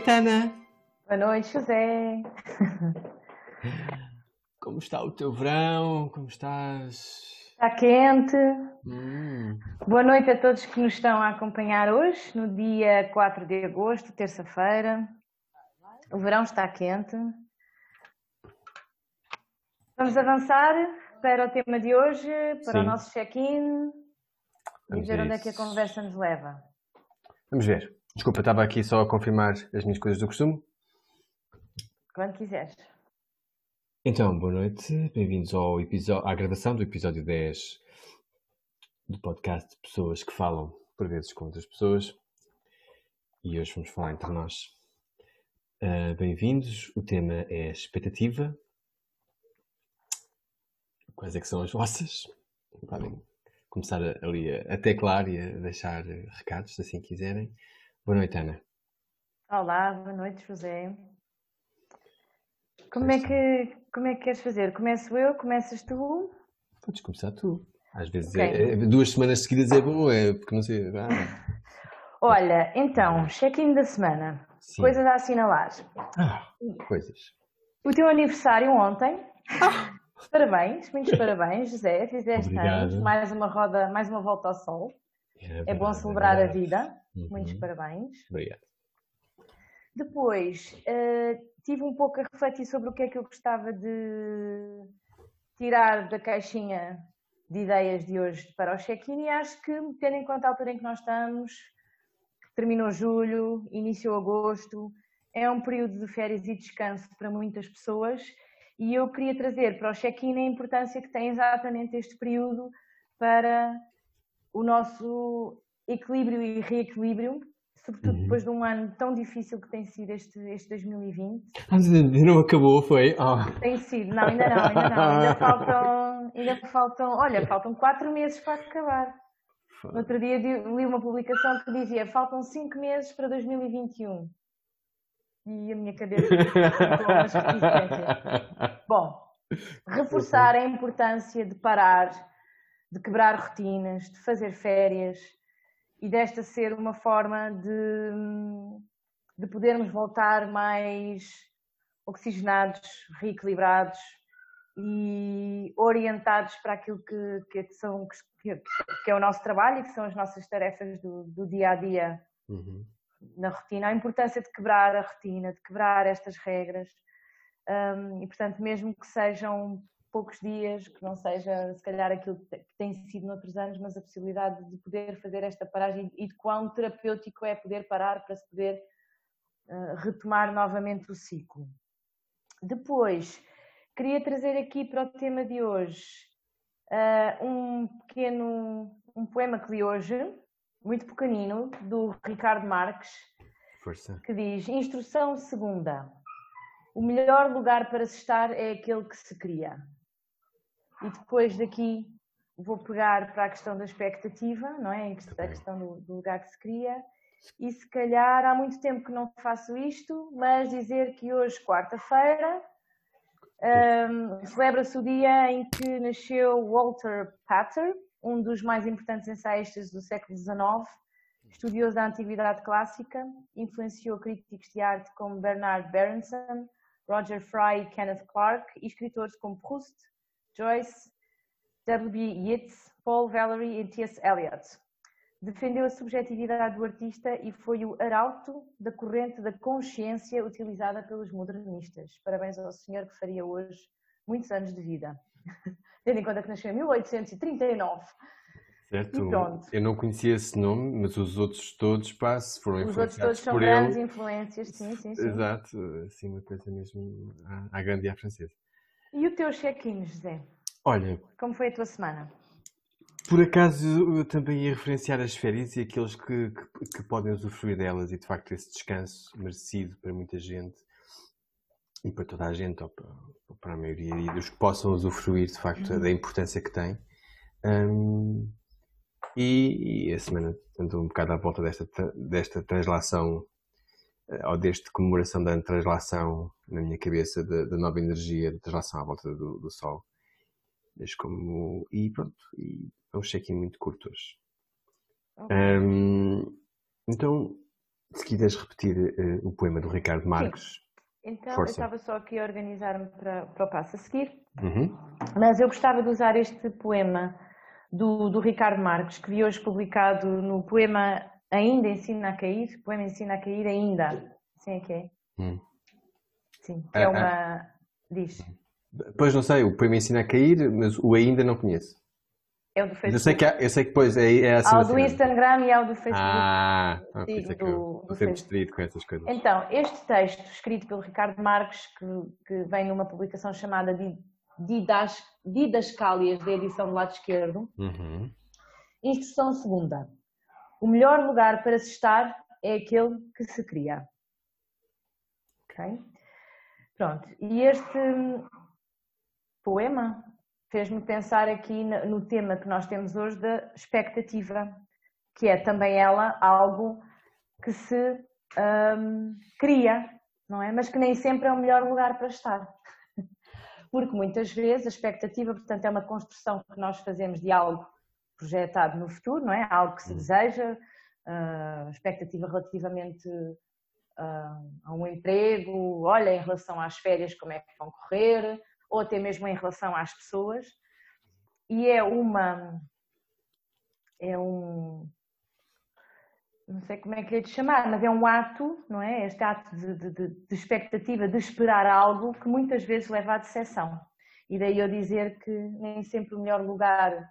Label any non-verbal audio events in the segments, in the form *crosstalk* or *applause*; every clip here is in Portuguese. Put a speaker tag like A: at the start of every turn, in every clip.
A: Boa noite, Ana.
B: Boa noite, José. *laughs*
A: Como está o teu verão? Como estás?
B: Está quente.
A: Hum,
B: Boa noite a todos que nos estão a acompanhar hoje, no dia 4 de agosto, terça-feira. O verão está quente. Vamos avançar para o tema de hoje, para o
A: Sim.
B: nosso check-in e
A: Vamos
B: ver onde é que a conversa nos leva.
A: Vamos ver. Desculpa, estava aqui só a confirmar as minhas coisas do costume.
B: Quando quiseres.
A: Então, boa noite. Bem-vindos ao episódio, à gravação do episódio 10 do podcast de pessoas que falam por vezes com outras pessoas. E hoje vamos falar entre nós. Ah, Bem-vindos. O tema é expectativa. Quais é que são as vossas? Podem começar a- ali a, a teclar e a deixar recados, se assim quiserem. Boa noite, Ana.
B: Olá, boa noite, José. Como é que, como é que queres fazer? Começo eu? Começas tu?
A: Podes começar tu. Às vezes
B: Ok.
A: é- é- duas semanas seguidas é bom, é porque não sei. ah, *laughs*
B: Olha, então, check-in da semana.
A: sim.
B: Coisas a assinalar.
A: Ah, coisas.
B: O teu aniversário ontem. *laughs* Parabéns, muitos parabéns, José. Fizeste anos, mais uma roda, mais uma volta ao sol. É bom
A: verdade,
B: celebrar a vida.
A: Uhum.
B: Muitos parabéns.
A: Obrigado.
B: Depois, eh, tive um pouco a refletir sobre o que é que eu gostava de tirar da caixinha de ideias de hoje para o check-in e acho que, tendo em conta a altura em que nós estamos, terminou julho, iniciou agosto, é um período de férias e descanso para muitas pessoas e eu queria trazer para o check-in a importância que tem exatamente este período para o nosso equilíbrio e reequilíbrio, sobretudo
A: Uhum.
B: depois de um ano tão difícil que tem sido este, este 2020.
A: Ah, mas ainda não acabou, foi? Ah.
B: Tem sido, não, ainda não, ainda não. Ainda *laughs* faltam, ainda faltam, olha, faltam quatro meses para acabar. No outro dia di- li uma publicação que dizia faltam cinco meses para 2021. E a minha cabeça *laughs* ficou. Bom, reforçar a importância de parar, de quebrar rotinas, de fazer férias e desta ser uma forma de, de podermos voltar mais oxigenados, reequilibrados e orientados para aquilo que, que, são, que, que é o nosso trabalho e que são as nossas tarefas do, do dia a dia
A: Uhum.
B: na rotina, a importância de quebrar a rotina, de quebrar estas regras. Um, e, portanto, mesmo que sejam poucos dias, que não seja se calhar aquilo que te- que tem sido noutros anos, mas a possibilidade de poder fazer esta paragem e de quão terapêutico é poder parar para se poder uh, retomar novamente o ciclo. Depois, queria trazer aqui para o tema de hoje uh, um pequeno um poema que li hoje, muito pequenino, do Ricardo Marques,
A: Força.
B: que diz: Instrução segunda. O melhor lugar para se estar é aquele que se cria. E depois daqui vou pegar para a questão da expectativa, não é? A questão do, do lugar que se cria. E se calhar há muito tempo que não faço isto, mas dizer que hoje, quarta-feira, hum, celebra-se o dia em que nasceu Walter Pater, um dos mais importantes ensaístas do século XIX, estudioso da Antiguidade Clássica, influenciou críticos de arte como Bernard Berenson, Roger Fry e Kenneth Clark, e escritores como Proust, Joyce, W.B. Yeats, Paul Valery e T.S. Eliot. Defendeu a subjetividade do artista e foi o arauto da corrente da consciência utilizada pelos modernistas. Parabéns ao senhor que faria hoje muitos anos de vida. *laughs* Tendo em conta que nasceu em 1839.
A: Certo. Eu não conhecia esse nome, mas os outros todos, pá, se foram
B: Os outros
A: influenciados
B: todos são
A: por
B: grandes
A: ele.
B: influências, sim, sim, sim.
A: Exato, assim uma coisa mesmo à, à grande e à francesa.
B: E o teu check-in, José?
A: Olha,
B: Como foi a tua semana?
A: por acaso eu também ia referenciar as férias e aqueles que, que, que podem usufruir delas e de facto esse descanso merecido para muita gente e para toda a gente, ou para, ou para a maioria e dos que possam usufruir de facto da importância que tem. Hum, e, e a semana andou um bocado à volta desta, desta translação ou desta comemoração da translação na minha cabeça da, da nova energia, da translação à volta do, do Sol. Mas como. E pronto, e é um check-in muito curto hoje.
B: Ok.
A: Hum, então, Se quiseres repetir uh, o poema do Ricardo Marques. Sim.
B: Então, Força. eu estava só aqui a organizar-me para, para o passo a seguir, uhum. mas eu gostava de usar este poema do, do Ricardo Marques, que vi hoje publicado no poema Ainda Ensina a Cair, poema Ensina a Cair Ainda, assim é que é? Hum. Sim, que é ah, uma... Ah. Diz.
A: Pois não sei, o poema Ensina a Cair, mas o Ainda não conheço.
B: É o do Facebook.
A: Eu sei que, há, eu sei que depois é, é
B: assim. Há o do Instagram e há o do Facebook.
A: Ah, ah Sim, é que eu sempre distraído com essas coisas.
B: Então, este texto, escrito pelo Ricardo Marques, que, que vem numa publicação chamada Didas, Didascálias, da edição do lado esquerdo, uhum. instrução segunda. O melhor lugar para se estar é aquele que se cria. Ok? Pronto. E este poema fez-me pensar aqui no tema que nós temos hoje da expectativa, que é também ela algo que se um, cria, não é? Mas que nem sempre é o melhor lugar para estar. *laughs* Porque muitas vezes a expectativa, portanto, é uma construção que nós fazemos de algo projetado no futuro, não é? Algo que se hum. deseja, uh, expectativa relativamente uh, a um emprego, olha, em relação às férias, como é que vão correr, ou até mesmo em relação às pessoas. E é uma. É um. Não sei como é que lhe chamar, mas é um ato, não é? Este ato de, de, de expectativa, de esperar algo que muitas vezes leva à decepção. E daí eu dizer que nem sempre o melhor lugar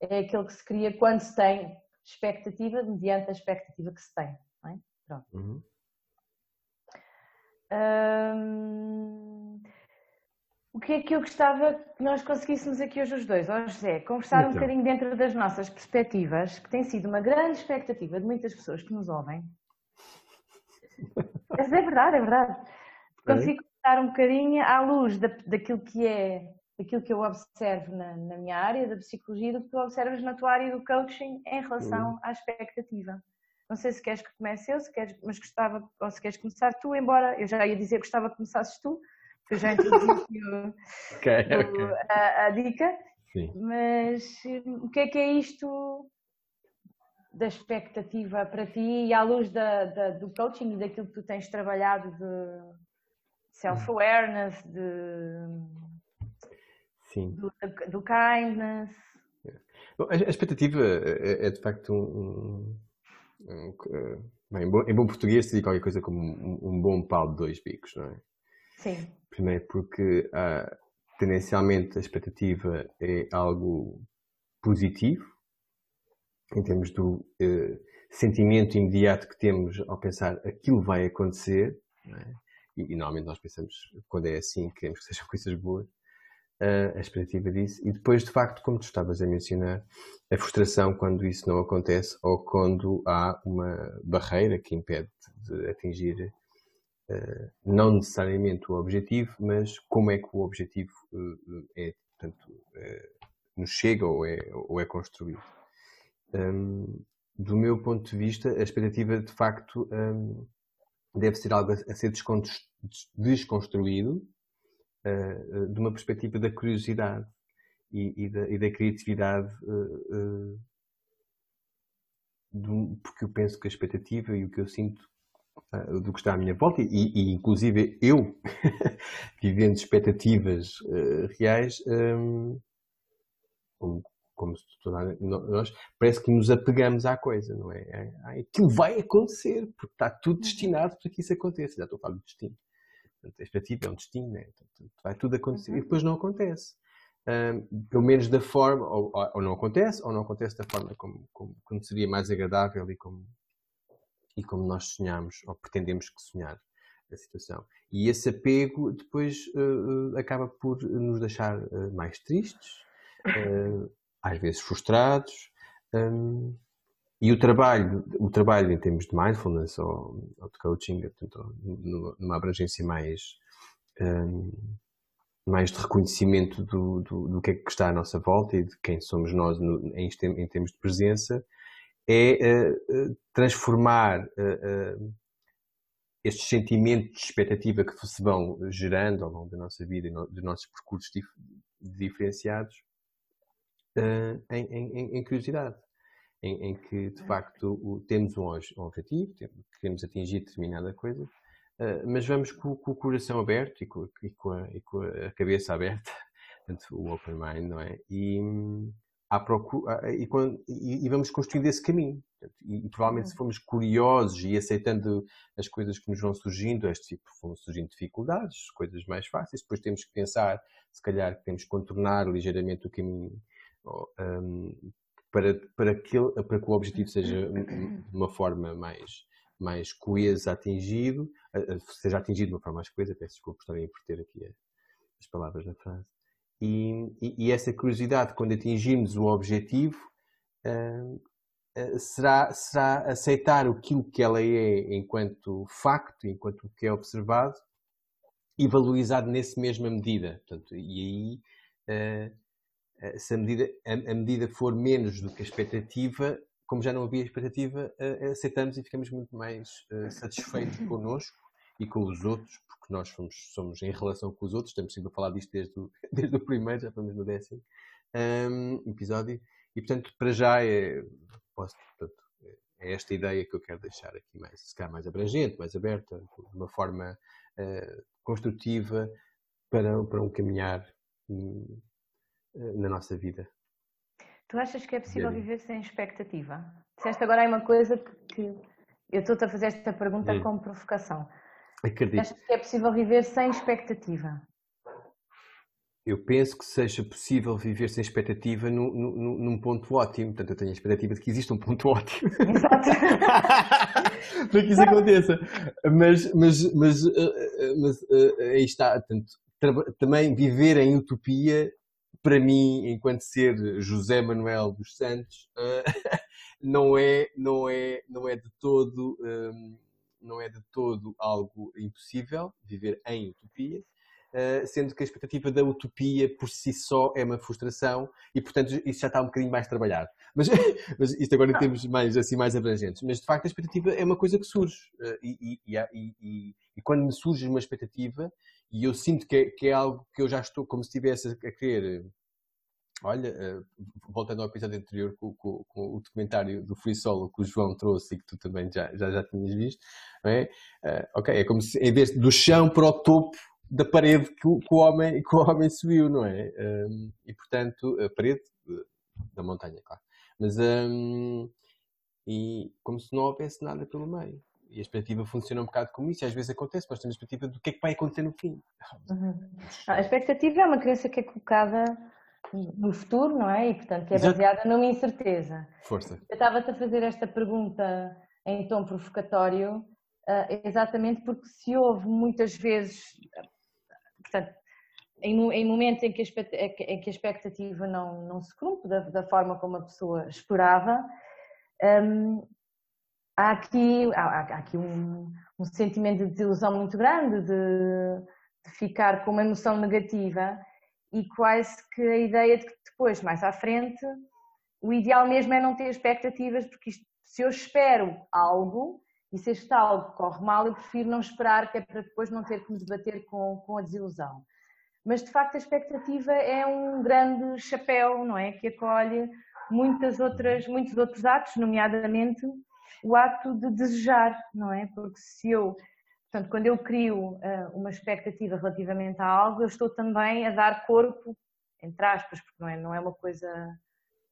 B: é aquele que se cria quando se tem expectativa, mediante a expectativa que se tem. É? Pronto. Uhum. Hum, o que é que eu gostava que nós conseguíssemos aqui hoje os dois, ó José, conversar então. um bocadinho dentro das nossas perspectivas, que tem sido uma grande expectativa de muitas pessoas que nos ouvem. *laughs* Mas é verdade, é verdade. Consigo conversar um bocadinho à luz da, daquilo que é, daquilo que eu observo na, na, minha área da psicologia, do que tu observas na tua área do coaching em relação uhum. à expectativa. Não sei se queres que comece eu, se queres, mas gostava, ou se queres começar tu, embora eu já ia dizer que gostava que começasses tu, eu já introduzi *laughs* okay, okay. A, a, dica, Sim. mas hum, o que é que é isto da expectativa para ti e à luz da, da, do coaching e daquilo que tu tens trabalhado de self-awareness, de, Sim. Do, do kindness?
A: Bom, a, expectativa é, é, de facto um, um, um bem, em, bom, em bom português se diz qualquer coisa como um, um bom pau de dois bicos, não é?
B: Sim.
A: Primeiro porque ah, tendencialmente a expectativa é algo positivo, em termos do uh, sentimento imediato que temos ao pensar aquilo vai acontecer, é? e, e, normalmente nós pensamos, quando é assim, queremos que sejam *laughs* coisas boas, a expectativa disso, e depois, de facto, como tu estavas a mencionar, a frustração quando isso não acontece ou quando há uma barreira que impede de atingir uh, não necessariamente o objetivo, mas como é que o objetivo uh, é, portanto, uh, nos chega ou é, ou é construído. Um, do meu ponto de vista, a expectativa de facto um, deve ser algo a ser desconstruído de uma perspectiva da curiosidade e, e, da, e da, criatividade do, porque eu penso que a expectativa e o que eu sinto uh, do que está à minha volta e, e inclusive eu *laughs* vivendo expectativas uh, reais um, como, como toda, nós parece que nos apegamos à coisa, não é? Aquilo vai acontecer porque está tudo destinado para que isso aconteça. Já estou a falar do destino. Portanto, a expectativa é um destino, né? Portanto, vai tudo acontecer uhum. e depois não acontece. Um, pelo menos da forma, ou, ou, não acontece, ou não acontece da forma como, como, como seria mais agradável e como, e como nós sonhamos ou pretendemos que sonhar a situação. E esse apego depois uh, acaba por nos deixar uh, mais tristes, uh, às vezes frustrados. Um, e o trabalho, o trabalho em termos de mindfulness ou, ou de coaching, portanto, numa abrangência mais, um, mais de reconhecimento do, do, do, que é que está à nossa volta e de quem somos nós no, em, em termos de presença, é uh, transformar uh, estes sentimentos de expectativa que se vão gerando ao longo da nossa vida e no, dos nossos percursos dif diferenciados em, em, em, curiosidade. Em, em que, de facto, o, temos um, um objetivo, queremos atingir determinada coisa, uh, mas vamos com, com, o coração aberto e com, e com, a, e com a cabeça aberta, *laughs* portanto, o open mind, não é? E, à procura, e, e, vamos construindo esse caminho. E, e, provavelmente, se uhum. formos curiosos e aceitando as coisas que nos vão surgindo, este tipo vão surgindo dificuldades, coisas mais fáceis, depois temos que pensar, se calhar, que temos que contornar ligeiramente o caminho um, para, para, que, para que o objetivo seja de uma forma mais, mais coesa atingido, seja atingido de uma forma mais coesa, peço desculpa por estar a inverter aqui as palavras na frase. E, e, e essa curiosidade, quando atingirmos o objetivo, uh, uh, será, será aceitar aquilo que ela é enquanto facto, enquanto o que é observado, e valorizado nesse mesma medida. Portanto, e aí, uh, se a medida, a, a, medida for menos do que a expectativa, como já não havia expectativa, aceitamos e ficamos muito mais satisfeitos connosco e com os outros, porque nós somos, somos em relação com os outros, estamos sempre a falar disto desde o, *laughs* desde o primeiro, já estamos no décimo um, episódio, e portanto, para já é, posso, portanto, é esta ideia que eu quero deixar aqui mais, se calhar mais abrangente, mais aberta, de uma forma uh, construtiva para, para um caminhar um, na nossa vida.
B: Tu achas que é possível viver sem expectativa? Disseste agora aí uma coisa que, eu estou-te a fazer esta pergunta hum. com provocação.
A: Acredito.
B: Achas que é possível viver sem expectativa?
A: Eu penso que seja possível viver sem expectativa num, ponto ótimo. Portanto, eu tenho a expectativa de que existe um ponto ótimo. *laughs* Exato. *laughs* para que isso aconteça. Mas, mas, mas, eh, eh, mas eh, aí está. Portanto, também viver em utopia, para mim, enquanto ser José Manuel dos Santos, *laughs* não é, não é, não é de todo não é de todo algo impossível, viver em utopia, Uh, sendo que a expectativa da utopia por si só é uma frustração e, portanto, isso já está um bocadinho mais trabalhado. Mas, *laughs* mas isto agora em termos mais, assim, mais abrangentes. Mas, de facto, a expectativa é uma coisa que surge. Uh, e, e, e, e, quando me surge uma expectativa, e eu sinto que é, que é, algo que eu já estou como se estivesse a querer Olha, eh, voltando ao episódio anterior com, com, com, o documentário do Free Solo que o João trouxe e que tu também já, já, já tinhas visto, é? Uh, ok, é como se em vez do chão para o topo da parede que o, que o homem, que o homem subiu, não é? Um, e portanto, a parede da montanha, claro. Mas, um, e como se não houvesse nada pelo meio. E a expectativa funciona um bocado como isso, e às vezes acontece, nós temos a expectativa do que é que vai acontecer no fim.
B: Uhum. A expectativa é uma crença que é colocada no futuro, não é? E, portanto, que é baseada Exato. numa incerteza.
A: Força.
B: Eu estava-te a fazer esta pergunta em tom provocatório, uh, exatamente porque se houve muitas vezes, portanto, em, em momentos em que, a, em que a expectativa não, não se cumpre da, da forma como a pessoa esperava, um, há aqui, há, há aqui um, um, sentimento de desilusão muito grande, de, de ficar com uma emoção negativa e quase que a ideia de que depois, mais à frente, o ideal mesmo é não ter expectativas, porque isto, se eu espero algo e se este algo corre mal, eu prefiro não esperar, que é para depois não ter que me debater com, com a desilusão. Mas de facto a expectativa é um grande chapéu, não é? Que acolhe muitas outras, muitos outros atos, nomeadamente o ato de desejar, não é? Porque se eu Portanto, quando eu crio uh, uma expectativa relativamente a algo, eu estou também a dar corpo, entre aspas, porque não é, não é uma coisa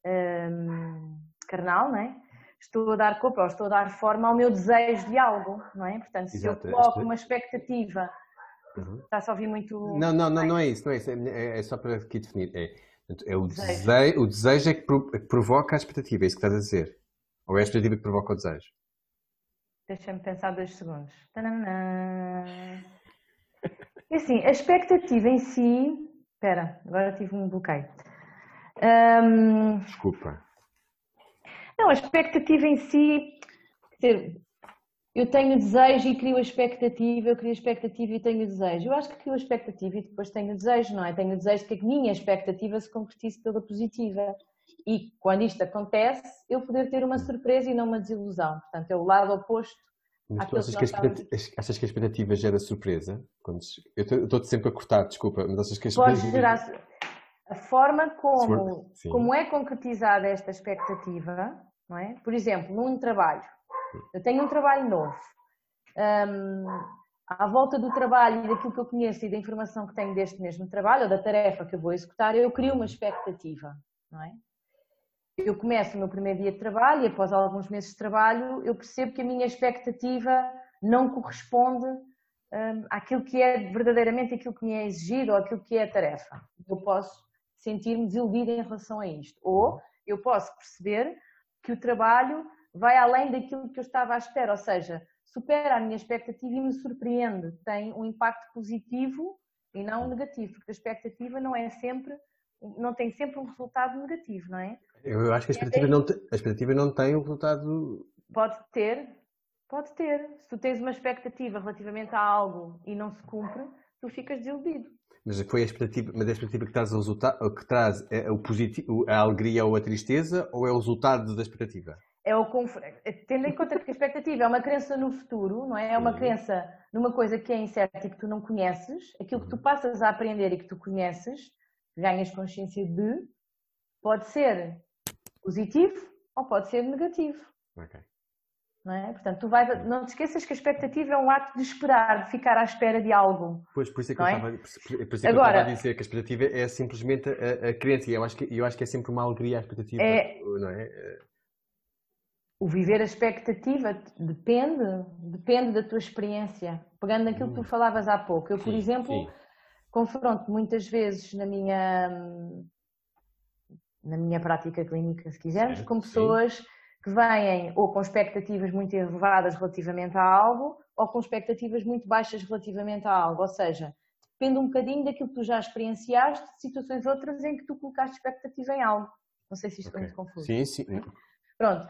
B: um, ehm, carnal, não é? Estou a dar corpo, ou estou a dar forma ao meu desejo de algo, não é? Portanto, se Exato. eu coloco uma expectativa, uhum. está-se a ouvir muito.
A: Não, não, não, não é isso, não é isso, é, é só para aqui definir. É, é o, desejo. desejo. o desejo é que provoca a expectativa, é isso que estás a dizer? Ou é a expectativa que provoca o desejo?
B: Deixa-me pensar dois segundos. E assim, a expectativa em si. Espera, agora tive um bloqueio. Um...
A: Desculpa.
B: Não, a expectativa em si. Dizer, eu tenho desejo e crio a expectativa, eu crio a expectativa e tenho desejo. Eu acho que crio a expectativa e depois tenho o desejo, não é? Tenho o desejo de que a minha expectativa se concretize pela positiva e quando isto acontece, eu poder ter uma surpresa e não uma desilusão. Portanto, é o lado oposto
A: mas tu achas que, estávamos... achas que a expectativa gera surpresa? Quando... Eu estou-te sempre a cortar, desculpa, mas achas que a expectativa...
B: Pode gerar... A forma como, como é concretizada esta expectativa não é? Por exemplo, num trabalho, eu tenho um trabalho novo. Um, à volta do trabalho e daquilo que eu conheço e da informação que tenho deste mesmo trabalho ou da tarefa que eu vou executar, eu crio uma expectativa, não é? Eu começo o meu primeiro dia de trabalho e após alguns meses de trabalho eu percebo que a minha expectativa não corresponde um, àquilo que é verdadeiramente aquilo que me é exigido ou aquilo que é a tarefa. Eu posso sentir-me desiludida em relação a isto. Ou eu posso perceber que o trabalho vai além daquilo que eu estava à espera, ou seja, supera a minha expectativa e me surpreende, tem um impacto positivo e não negativo, porque a expectativa não é sempre, não tem sempre um resultado negativo, não é?
A: Eu acho que a expectativa, não, te, a expectativa não tem um resultado.
B: Pode ter, pode ter. Se tu tens uma expectativa relativamente a algo e não se cumpre, tu ficas desiludido.
A: Mas foi a expectativa, mas a expectativa que traz, o resultado, que traz é o positivo, a alegria ou a tristeza, ou é o resultado da expectativa?
B: É o tendo em conta que a expectativa é uma crença no futuro, não é? É uma uhum. crença numa coisa que é incerta e que tu não conheces, aquilo que tu uhum. passas a aprender e que tu conheces, ganhas consciência de, pode ser positivo ou pode ser negativo.
A: Okay.
B: Não é? Portanto, tu vais, não te esqueças que a expectativa é um ato de esperar, de ficar à espera de algo.
A: Pois, por isso é que, eu, é? estava, por isso é que Agora, eu estava a dizer que a expectativa é simplesmente a, a crença. E eu acho, que, eu acho que é sempre uma alegria a expectativa. É, não é?
B: O viver a expectativa depende, depende da tua experiência. Pegando naquilo hum. que tu hum. falavas há pouco. Eu, por sim, exemplo, sim. confronto muitas vezes na minha, na minha prática clínica, se quisermos, certo, com pessoas. Sim que vêm ou com expectativas muito elevadas relativamente a algo ou com expectativas muito baixas relativamente a algo. Ou seja, depende um bocadinho daquilo que tu já experienciaste, de situações outras em que tu colocaste expectativa em algo. Não sei se isto okay. é muito confuso.
A: Sim, sim.
B: Pronto.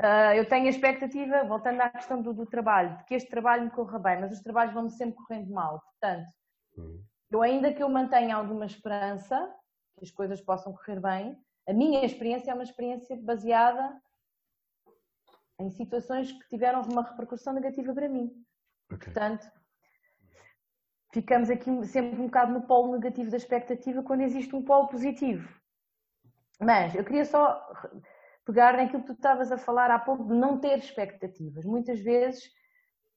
B: Uh, eu tenho a expectativa, voltando à questão do, do, trabalho, de que este trabalho me corra bem, mas os trabalhos vão-me sempre correndo mal. Portanto, uhum. eu ainda que eu mantenha alguma esperança que as coisas possam correr bem, a minha experiência é uma experiência baseada em situações que tiveram uma repercussão negativa para mim. Okay. Portanto, ficamos aqui sempre um bocado no polo negativo da expectativa quando existe um polo positivo. Mas eu queria só pegar naquilo que tu estavas a falar há pouco de não ter expectativas. Muitas vezes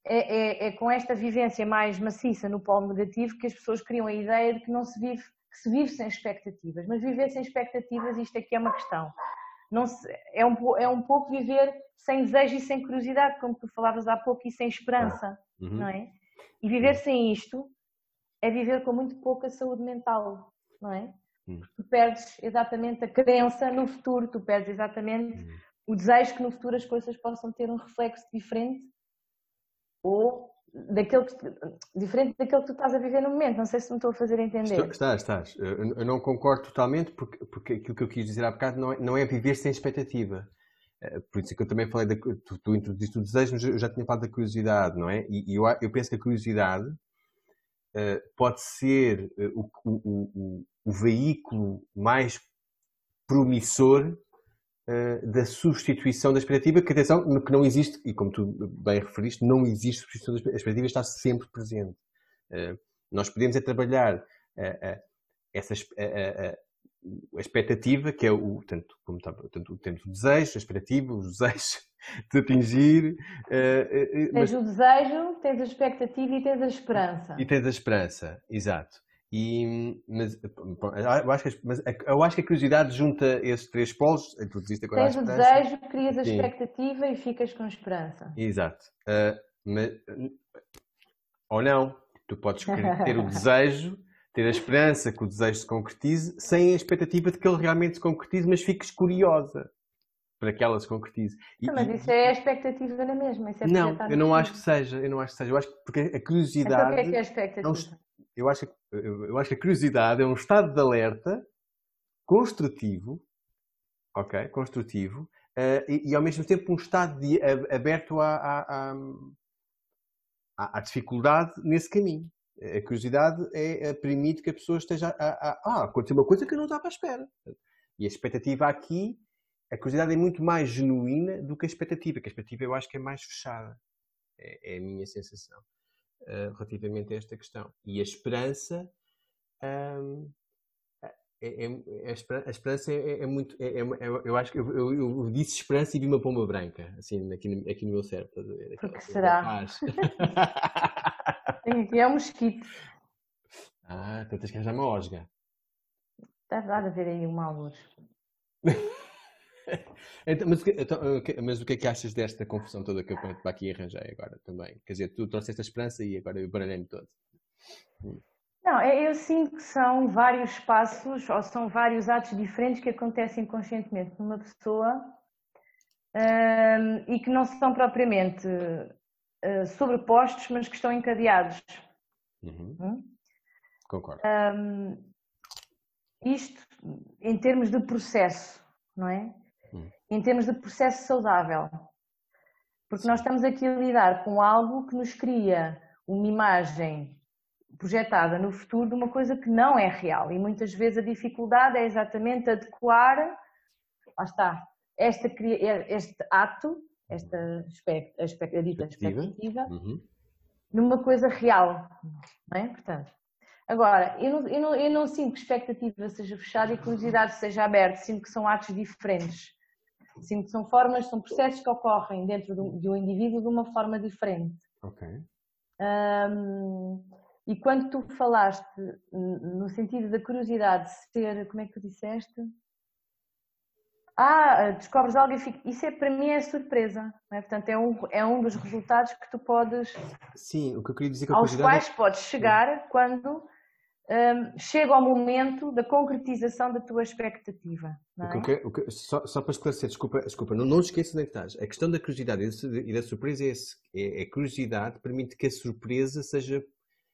B: é, é, é, com esta vivência mais maciça no polo negativo que as pessoas criam a ideia de que não se vive, que se vive sem expectativas. Mas viver sem expectativas, isto aqui é uma questão. Não se, é, um, é um pouco viver sem desejo e sem curiosidade, como tu falavas há pouco, e sem esperança, uhum. não é? E viver sem isto é viver com muito pouca saúde mental, não é? Uhum. Tu perdes exatamente a crença no futuro, tu perdes exatamente uhum. o desejo que no futuro as coisas possam ter um reflexo diferente ou que, diferente daquele que tu estás a viver no momento. Não sei se me estou a fazer entender.
A: Estás, estás. Eu não concordo totalmente porque, porque aquilo que eu quis dizer há bocado não é, não é viver sem expectativa. Eh, por isso é que eu também falei, da, tu, tu introduziste o desejo, mas eu já tinha falado da curiosidade, não é? E, eu, eu, penso que a curiosidade uh, pode ser uh, o, o, o, o, veículo mais promissor da substituição da expectativa, que atenção, que não existe, e como tu bem referiste, não existe substituição da expectativa, está sempre presente. nós podemos é trabalhar essas a expectativa, que é o, tanto, como está, tanto, temos o desejo, a expectativa, o desejo *laughs* de atingir.
B: Uh, uh, tens mas... o desejo, tens a expectativa e tens a esperança.
A: E tens a esperança, exato. E, mas, eu acho que, mas eu acho que a curiosidade junta esses três polos.
B: agora tens o desejo, crias a Sim. expectativa e ficas com esperança.
A: Exato. Uh, mas, ou não, tu podes ter o *laughs* desejo ter a esperança que o desejo se concretize, sem a expectativa de que ele realmente se concretize, mas fiques curiosa para que ela se concretize.
B: E, mas isso é a expectativa na mesma. É
A: não, eu não acho que seja. Eu não acho que seja. Eu acho que porque a curiosidade. Então, o
B: que é que é a expectativa?
A: É eu, acho, eu acho que a curiosidade é um estado de alerta construtivo, ok? Construtivo, uh, e, e, ao mesmo tempo um estado de, aberto à, dificuldade nesse caminho. A curiosidade é, permite que a pessoa esteja a ah, aconteceu uma coisa que eu não estava à espera. E a expectativa aqui, a curiosidade é muito mais genuína do que a expectativa, que a expectativa eu acho que é mais fechada. É, é a minha sensação uh, relativamente a esta questão. E a esperança, um, é, é, a esperança é, é muito. É, eu acho que eu, eu, eu, disse esperança e vi uma pomba branca, assim, aqui, aqui no meu cérebro. Estás a ver?
B: Porque será? Aqui *laughs* *laughs* é um mosquito.
A: Ah, então tens que arranjar uma osga.
B: Dar a ver aí uma luz. *laughs* *laughs*
A: então, mas, então, mas, o que é que achas desta confusão toda que eu para aqui arranjei agora também? Quer dizer, tu trouxeste a esperança e agora eu baralhei-me todo.
B: Hum. Não, eu sinto que são vários passos ou são vários atos diferentes que acontecem conscientemente numa pessoa um, e que não são propriamente uh, sobrepostos, mas que estão encadeados.
A: Uhum. Hum? Concordo.
B: Um, isto em termos de processo, não é? Uhum. Em termos de processo saudável. Porque nós estamos aqui a lidar com algo que nos cria uma imagem projetada no futuro de uma coisa que não é real. E muitas vezes a dificuldade é exatamente adequar, lá está, esta, este ato, esta expect, a dita expectativa, uhum. numa coisa real. Não é? Portanto, agora, eu não, eu, não, eu não sinto que expectativa seja fechada e curiosidade seja aberta, sinto que são atos diferentes. Sinto que são formas, são processos que ocorrem dentro de um indivíduo de uma forma diferente.
A: Ok.
B: Um, e quando tu falaste no sentido da curiosidade ser, como é que tu disseste? Ah, descobres algo e fica... Isso é, para mim é surpresa. É? Portanto, é um, é um dos resultados que tu podes.
A: Sim, o que eu queria dizer que
B: a Aos quais é... podes chegar quando um, chega ao momento da concretização da tua expectativa.
A: É? O que, o que, só, só, para esclarecer, desculpa, desculpa não, não esqueças onde é que estás. A questão da curiosidade e da surpresa é esse. É, a é curiosidade permite que a surpresa seja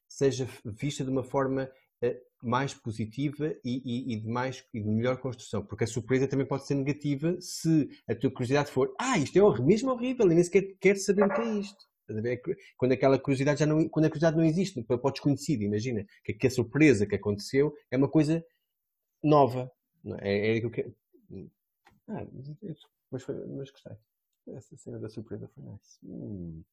A: seja vista de uma forma uh, mais positiva e, e, e, de mais, e de melhor construção, porque a surpresa também pode ser negativa se a tua curiosidade for ah, isto é mesmo horrível e nem sequer quero saber o que é isto. Quando aquela curiosidade já não, quando a curiosidade não existe, para o desconhecido, imagina que, que, a surpresa que aconteceu é uma coisa nova. É, é que eu quero. Ah, mas, foi, mas gostei. Essa cena da surpresa foi nice. Hum.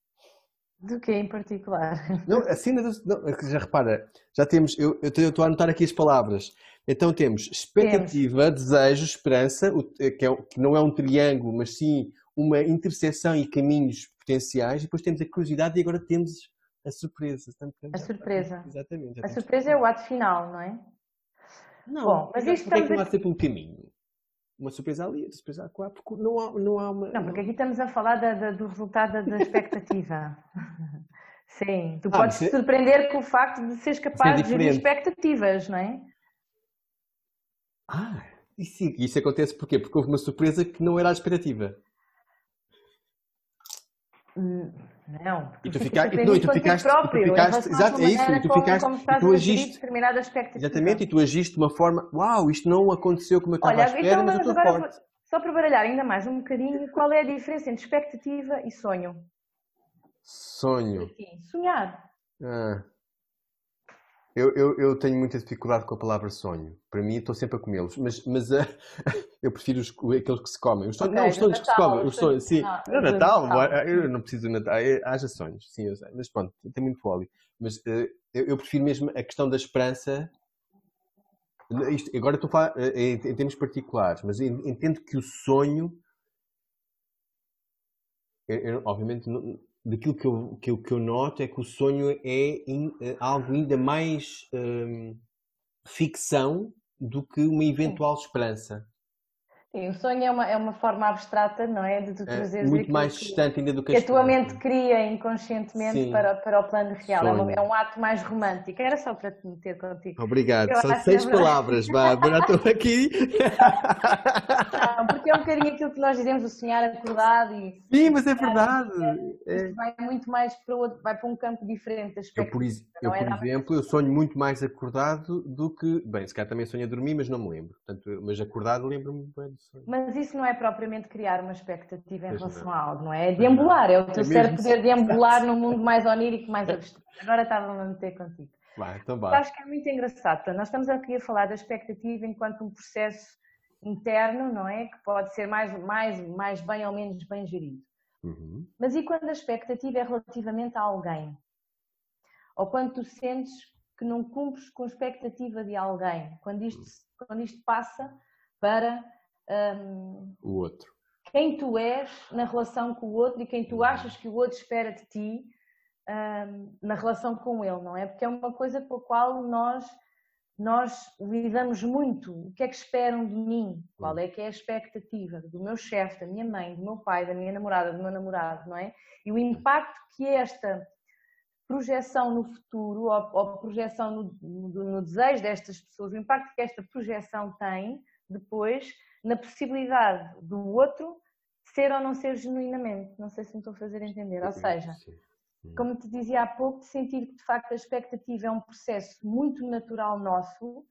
B: Do que em particular?
A: Não, a cena do, não, é já repara, já temos, eu, eu estou a anotar aqui as palavras. Então temos expectativa, temos. desejo, esperança, eh, que, é, que não é um triângulo, mas sim uma interseção e caminhos potenciais, depois temos a curiosidade e agora temos a surpresa.
B: a surpresa.
A: Exatamente.
B: A surpresa é o ato final, não é?
A: Não, Bom, mas isto é que não há sempre um caminho? uma surpresa ali, uma surpresa acolá, porque não há, não há uma.
B: Não, porque aqui estamos a falar da, da, do resultado da, *laughs* expectativa. *laughs* Sim, tu ah, podes te surpreender com o facto de seres capaz de gerir expectativas, não é?
A: Ah, e sim, isso acontece porquê? Porque houve uma surpresa que não era a expectativa.
B: Não,
A: e tu, fica, e, não, e tu ficaste, próprio, tu ficaste exato, é isso, e tu ficaste, como, como e tu agiste, exatamente, e tu agiste de uma forma, uau, isto não aconteceu como eu estava Olha, à espera, então, mas eu estou forte.
B: Só para baralhar ainda mais um bocadinho, qual é a diferença entre expectativa e sonho?
A: Sonho.
B: Sonhar.
A: Ah. Eu, eu, eu, tenho muita dificuldade com a palavra sonho. Para mim, estou sempre a comê-los. Mas, mas uh, *laughs* eu prefiro os, aqueles que se comem. Os sonhos, okay, não, os sonhos Natal, que se comem. Os sonhos, sim. Não, Natal, Natal, eu não preciso de Natal. É, haja sonhos, sim, eu sei. Mas pronto, tem muito fólio. Mas uh, eu, eu, prefiro mesmo a questão da esperança. Isto, agora estou a falar uh, em, em termos particulares, mas entendo que o sonho. Eu, obviamente, não, daquilo que eu, que, eu, que eu noto é que o sonho é in, é algo ainda mais um, ficção do que uma eventual esperança.
B: Sim, o sonho é uma, é uma forma abstrata, não é? De tu
A: trazeres é, muito mais distante ainda do que
B: a Que a tua mente cria inconscientemente para, para o plano real. É um, é um, ato mais romântico. Era só para te meter contigo.
A: Obrigado. São seis é palavras, Bárbara. Estou aqui. *laughs*
B: Porque é um bocadinho aquilo que nós dizemos, o sonhar acordado. E,
A: Sim, mas é verdade.
B: É. Vai muito mais para outro, vai para um campo diferente.
A: Eu, por, eu, por é exemplo, eu sonho muito mais acordado do que. Bem, se calhar também sonho a dormir, mas não me lembro. Portanto, mas acordado lembro-me bem
B: mas isso não é propriamente criar uma expectativa em relação não. a algo, não é? É deambular, é o teu é cérebro poder *laughs* deambular num mundo mais onírico, mais abstrato. Agora estava a meter contigo.
A: Vai, então
B: Acho que é muito engraçado. Nós estamos aqui a falar da expectativa enquanto um processo interno, não é? Que pode ser mais, mais, mais bem ou menos bem gerido.
A: Uhum.
B: Mas e quando a expectativa é relativamente a alguém? Ou quando tu sentes que não cumpres com a expectativa de alguém, quando isto, quando isto passa para um,
A: o outro.
B: Quem tu és na relação com o outro e quem tu achas que o outro espera de ti um, na relação com ele, não é? Porque é uma coisa com a qual nós nós lidamos muito. O que é que esperam de mim? Qual é que é a expectativa do meu chefe, da minha mãe, do meu pai, da minha namorada, do meu namorado, não é? E o impacto que esta projeção no futuro ou, ou projeção no, no, no, desejo destas pessoas, o impacto que esta projeção tem depois na possibilidade do outro ser ou não ser genuinamente. Não sei se me estou a fazer entender. Ou seja, como te dizia há pouco, sentir que de facto a expectativa é um processo muito natural nosso,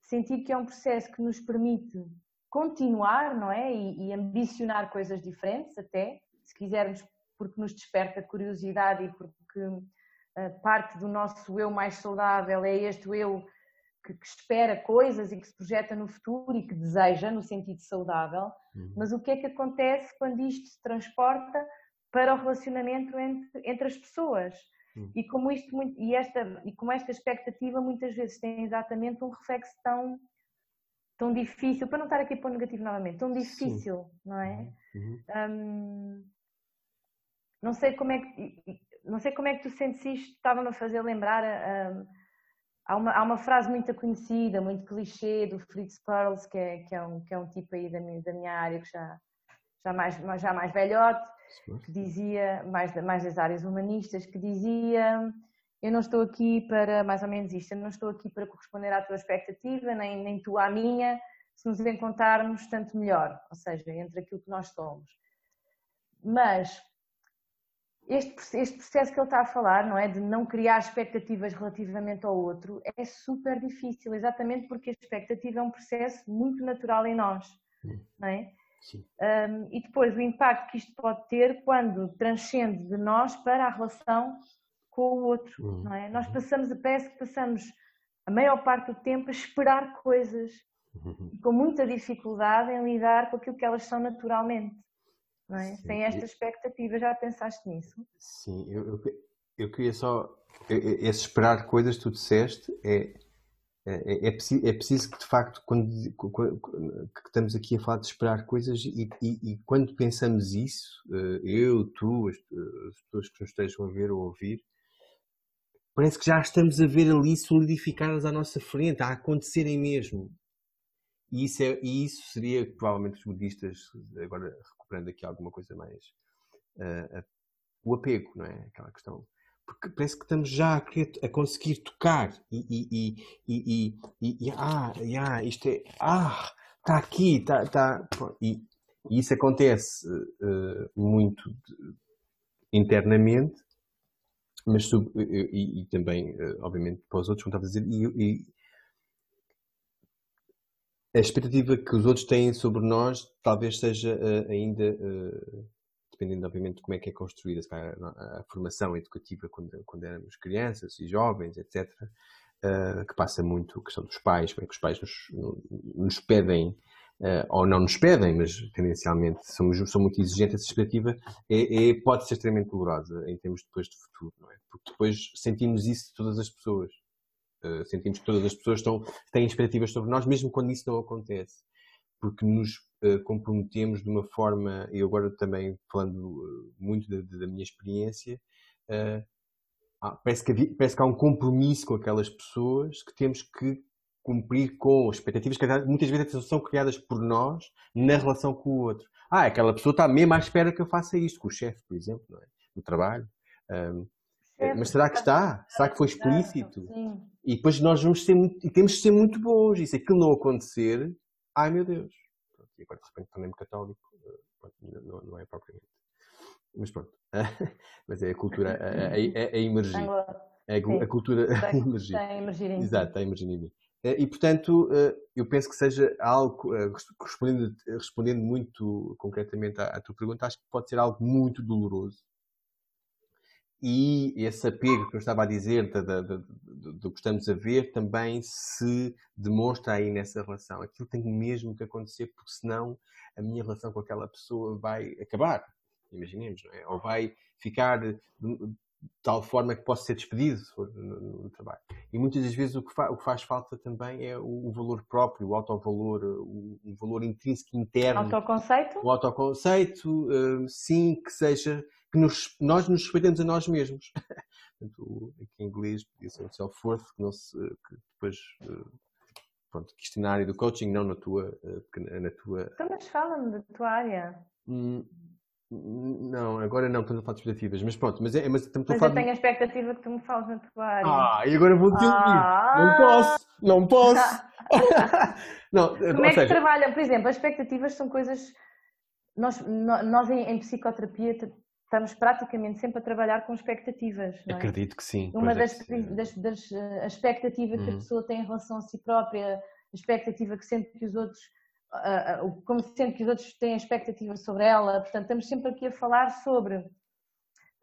B: sentir que é um processo que nos permite continuar, não é? E, e ambicionar coisas diferentes, até, se quisermos, porque nos desperta curiosidade e porque uh, parte do nosso eu mais saudável é este eu que, que, espera coisas e que se projeta no futuro e que deseja, no sentido saudável. Uhum. Mas o que é que acontece quando isto se transporta para o relacionamento entre, entre as pessoas. Hum. E como isto e esta e como esta expectativa muitas vezes tem exatamente um reflexo tão tão difícil, para não estar aqui para o negativo novamente, tão difícil, Sim. não é? Uhum. Um, não sei como é que não sei como é que tu sentes isto, estava-me a fazer lembrar um, há, uma, há uma frase muito conhecida, muito clichê do Fritz Perls, que é, que é, um, que é um tipo aí da minha, da minha área que já, já, mais, já mais velhote, que dizia, mais, mais das áreas humanistas, que dizia eu não estou aqui para, mais ou menos isto, eu não estou aqui para corresponder à tua expectativa, nem, nem tu à minha, se nos encontrarmos, tanto melhor, ou seja, entre aquilo que nós somos. Mas este, este processo que ele está a falar, não é? De não criar expectativas relativamente ao outro, é super difícil, exatamente porque a expectativa é um processo muito natural em nós, não é? Um, e depois o impacto que isto pode ter quando transcende de nós para a relação com o outro, uhum. não é? Nós passamos, parece que passamos a maior parte do tempo a esperar coisas uhum. com muita dificuldade em lidar com aquilo que elas são naturalmente, não é? Sem esta expectativa, já pensaste nisso?
A: Sim, eu, eu, eu queria só, esse esperar coisas, tu disseste, é é, é, preciso, é preciso que, de facto, quando, estamos aqui a falar de esperar coisas e, e, e quando pensamos isso, eh, eu, tu, as, as, pessoas que nos estejam a ver ou a ouvir, parece que já estamos a ver ali solidificadas à nossa frente, a acontecerem mesmo. E isso, é, e isso seria, provavelmente, os budistas, agora recuperando aqui alguma coisa mais, uh, uh, o apego, não é? Aquela questão porque parece que estamos já a, querer, a conseguir tocar e, e, e, e, ah, ah, isto é, ah, está aqui, está, está, e, isso acontece uh, muito internamente, mas sub, e, também, uh, obviamente, para os outros, como estava a dizer, e, a expectativa que os outros têm sobre nós talvez seja uh, ainda dependendo obviamente de como é que é construída a, a formação educativa quando, quando, éramos crianças e jovens, etc., uh, eh, que passa muito a questão dos pais, como é que os pais nos, nos pedem, uh, ou não nos pedem, mas tendencialmente somos, são muito exigentes, essa expectativa é, é, pode ser extremamente dolorosa em termos depois de futuro, não é? Porque depois sentimos isso de todas as pessoas. Uh, sentimos que todas as pessoas estão, têm expectativas sobre nós, mesmo quando isso não acontece porque nos uh, comprometemos de uma forma, e agora também falando uh, muito da, da, minha experiência, uh, parece, que havia, parece que há um compromisso com aquelas pessoas que temos que cumprir com expectativas que muitas vezes são criadas por nós na relação com o outro. Ah, aquela pessoa está mesmo à espera que eu faça isto, com o chefe, por exemplo, não é? no trabalho. Um, mas será que está? Será que foi explícito? Sim. E depois nós vamos ser muito, e temos de ser muito bons. E se aquilo não acontecer, ai meu Deus. Pronto, e agora de repente tornei-me católico, eh, pronto, não, não, é propriamente. Mas pronto, *laughs* mas é a cultura a, a, a, emergir. É a, cultura a emergir.
B: Está a *laughs* emergir em
A: Exato, está a emergir em mim. Eh, e, portanto, eh, eu penso que seja algo, respondendo, respondendo muito concretamente à, à tua pergunta, acho que pode ser algo muito doloroso e esse apego que eu estava a dizer do que estamos a ver também se demonstra aí nessa relação. Aquilo tem mesmo que acontecer, porque senão a minha relação com aquela pessoa vai acabar, imaginemos, é? ou vai ficar de tal forma que posso ser despedido no, no, no, trabalho. E muitas das vezes o que, fa o que faz falta também é o, o valor próprio, o autovalor, o, o valor intrínseco interno.
B: Autoconceito?
A: O autoconceito, uh, sim, que seja, que nos, nós nos respeitemos a nós mesmos. *laughs* aqui em inglês podia ser o self-worth, que, não se, que depois, uh, pronto, questionário do coaching, não na tua... Uh, na tua...
B: Então, mas fala-me da tua área.
A: Hum, não, agora não, estamos a falar de expectativas, mas pronto, mas, é, mas
B: estamos mas a falar. Mas eu tenho a expectativa que tu me fales na tua área.
A: Ah, e agora vou-te ah. Não posso, não posso. *laughs* *laughs*
B: não, Como é que seja... trabalham? Por exemplo, as expectativas são coisas. Nós, nós em, em, psicoterapia estamos praticamente sempre a trabalhar com expectativas. É?
A: Acredito que sim.
B: Uma é das, é. das, das, eh, expectativas uhum. que a uhum. pessoa tem em relação a si própria, a expectativa que sente que os outros como sempre que os outros têm expectativa sobre ela, portanto, estamos sempre aqui a falar sobre.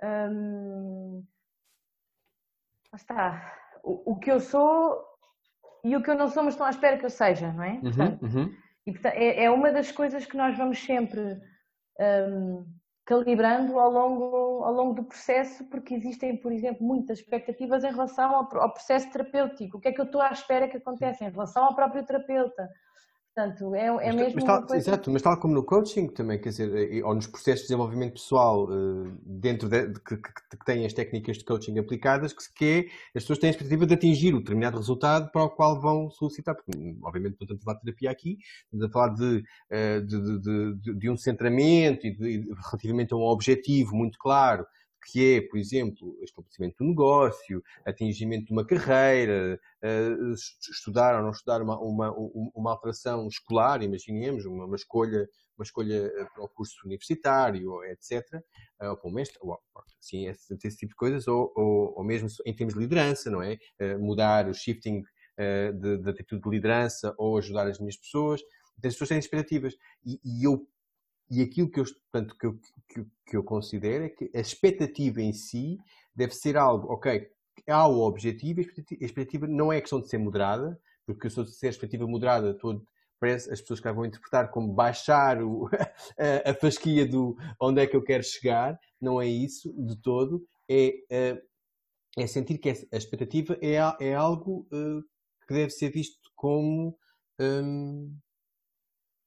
B: Hum, está. O, o, que eu sou e o que eu não sou, mas estão à espera que eu seja, não é?
A: Uhum, portanto, uhum.
B: E, portanto, é, é, uma das coisas que nós vamos sempre um, calibrando ao longo, ao longo do processo, porque existem, por exemplo, muitas expectativas em relação ao, ao processo terapêutico. O que é que eu estou à espera que aconteça em relação ao próprio terapeuta? Portanto, é, é
A: mas,
B: mesmo.
A: Mas tal, coisa... Exato, mas tal como no coaching também, quer dizer, ou nos processos de desenvolvimento pessoal, eh, dentro de, de que, que, que, têm as técnicas de coaching aplicadas, que, que é, as pessoas têm a expectativa de atingir o determinado resultado para o qual vão solicitar. Porque, obviamente, não estamos a falar de terapia aqui, estamos a falar de, eh, de, de, de um centramento e de, relativamente a um objetivo muito claro que é, por exemplo, estabelecimento do negócio, atingimento de uma carreira, eh, estudar ou não estudar uma, uma, uma alteração escolar, imaginemos, uma, uma escolha uma escolha eh, para o curso universitário, etc., eh, ou para o mestre, assim, esse, esse, tipo de coisas, ou, ou, ou, mesmo em termos de liderança, não é? Mudar o shifting de, de atitude de liderança ou ajudar as minhas pessoas. Então, as pessoas têm expectativas. E, e eu e aquilo que eu, portanto, que, eu, que, que eu considero é que a expectativa em si deve ser algo, ok, há o objetivo, a expectativa não é questão de ser moderada, porque se eu ser expectativa moderada, todo, parece, as pessoas que vão interpretar como baixar o, *laughs* a, a fasquia do onde é que eu quero chegar, não é isso de todo, é, é, é sentir que a expectativa é, é algo uh, que deve ser visto como um,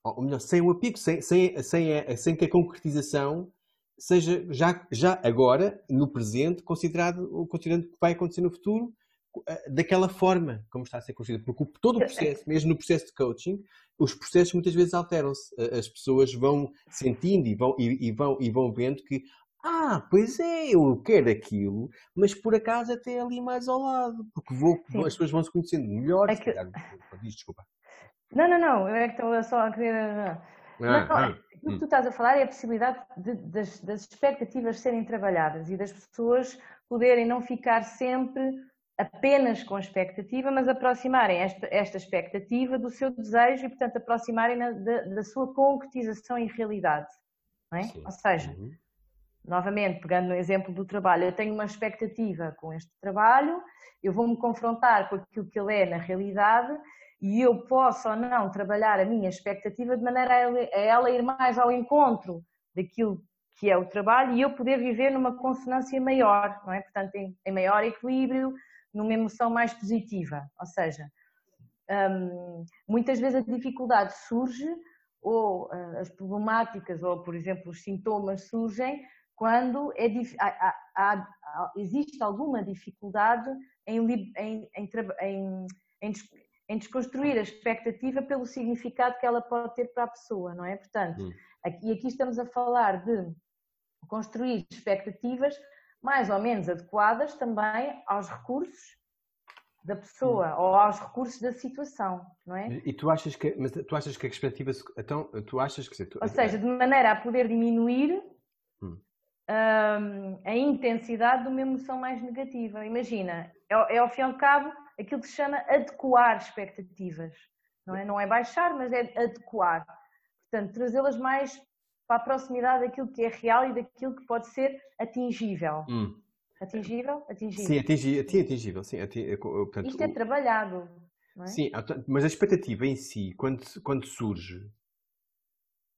A: ou melhor, sem o apego, sem, sem, sem, sem que a concretização seja já, já agora, no presente, considerado, considerando que vai acontecer no futuro eh, daquela forma como está a ser construído. Porque todo o processo, mesmo no processo de coaching, os processos muitas vezes alteram-se. As pessoas vão sentindo e vão, e, e, vão, e vão vendo que ah, pois é, eu quero aquilo, mas por acaso até ali mais ao lado, porque vou, as pessoas vão se conhecendo melhor. É que... calhar, desculpa.
B: Não, não, não, eu é que estou só a querer. Ah, não, ah, o que tu estás a falar é a possibilidade de, das, das expectativas serem trabalhadas e das pessoas poderem não ficar sempre apenas com a expectativa, mas aproximarem esta, esta expectativa do seu desejo e, portanto, aproximarem da, da, sua concretização em realidade. É? Ou seja, uhum. novamente, pegando no exemplo do trabalho, eu tenho uma expectativa com este trabalho, eu vou-me confrontar com aquilo que ele é na realidade e eu posso ou não trabalhar a minha expectativa de maneira a ela ir mais ao encontro daquilo que é o trabalho e eu poder viver numa consonância maior, não é? Portanto, em, em maior equilíbrio, numa emoção mais positiva. Ou seja, hum, muitas vezes a dificuldade surge ou uh, as problemáticas ou, por exemplo, os sintomas surgem quando é, há, há, há, existe alguma dificuldade em, em, em, em desconstruir a expectativa pelo significado que ela pode ter para a pessoa, não é? Portanto, hum. aqui, aqui estamos a falar de construir expectativas mais ou menos adequadas também aos recursos da pessoa hum. ou aos recursos da situação, não é?
A: E tu achas que, mas tu achas que a expectativa, então, tu achas que... Tu,
B: ou seja, de maneira a poder diminuir hum. um, a intensidade de uma emoção mais negativa. Imagina, é, é ao fim e ao cabo aquilo que se chama adequar expectativas. Não é, não é baixar, mas é adequar. Portanto, trazê-las mais para a proximidade daquilo que é real e daquilo que pode ser atingível. Hum. Atingível? Atingível.
A: Sim, atingível. atingível sim, atingível.
B: Portanto, Isto é trabalhado. É?
A: Sim, mas a expectativa em si, quando, quando surge,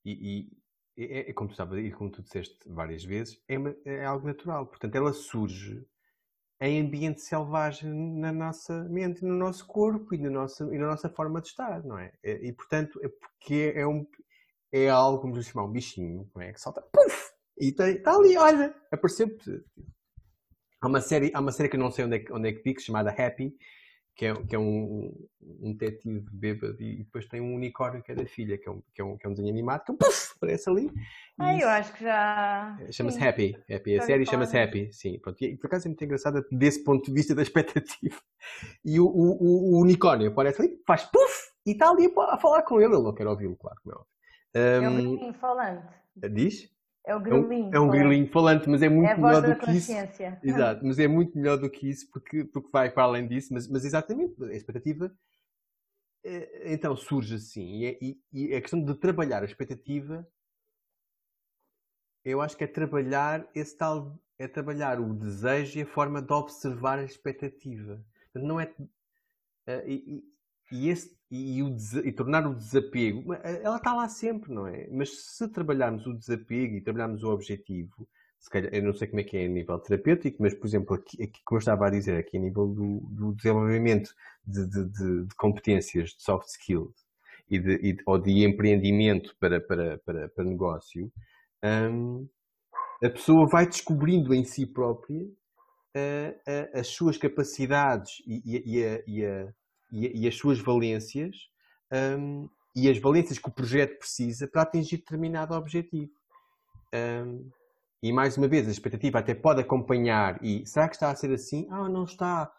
A: e, e é, é, como tu sabes, e como tu disseste várias vezes, é, é algo natural. Portanto, ela surge em ambiente selvagem na nossa mente, no nosso corpo e na nossa, e na nossa forma de estar, não é? E, portanto, é porque é, um, é algo, como chamar, um bichinho, não é? Que salta, puf, e está ali, olha, apareceu. Há uma série, há uma série que eu não sei onde é, onde é que fica, chamada Happy, que é, que é um, um detetive bêbado e depois tem um unicórnio que é da filha, que é um, que é um, que é um desenho animado, que é um puff, aparece ali.
B: Ah, eu acho que já.
A: É, chama-se Happy. Happy. A série chama-se Happy, sim. Pronto. E por acaso é muito engraçada desse ponto de vista da expectativa. E o, o, o unicórnio aparece ali, faz puff e está ali a falar com ele. Ele não quer ouvi-lo, claro, como é óbvio.
B: Um, é um falante.
A: Diz?
B: É o grilinho.
A: É um, é um grilinho falante, mas é muito
B: é
A: melhor do que isso. Exato, mas é muito melhor do que isso porque, porque vai para além disso. Mas, mas exatamente, a expectativa eh, então surge assim. E, é, e, e a questão de trabalhar a expectativa, eu acho que é trabalhar esse tal, é trabalhar o desejo e a forma de observar a expectativa. Não é. Uh, e, e, esse, e, o, e, tornar o desapego, eh, ela está lá sempre, não é? Mas se trabalharmos o desapego e trabalharmos o objetivo, se calhar, eu não sei como é que é a nível terapêutico, mas, por exemplo, aqui, aqui como eu estava a dizer, aqui a nível do, do desenvolvimento de, de, de, de, competências de soft skills e de, e, ou de empreendimento para, para, para, para negócio, hum, a pessoa vai descobrindo em si própria uh, uh, as suas capacidades e, e, e, a, e, e as suas valências um, e as valências que o projeto precisa para atingir determinado objetivo. Um, e mais uma vez, a expectativa até pode acompanhar e será que está a ser assim? Ah, não está.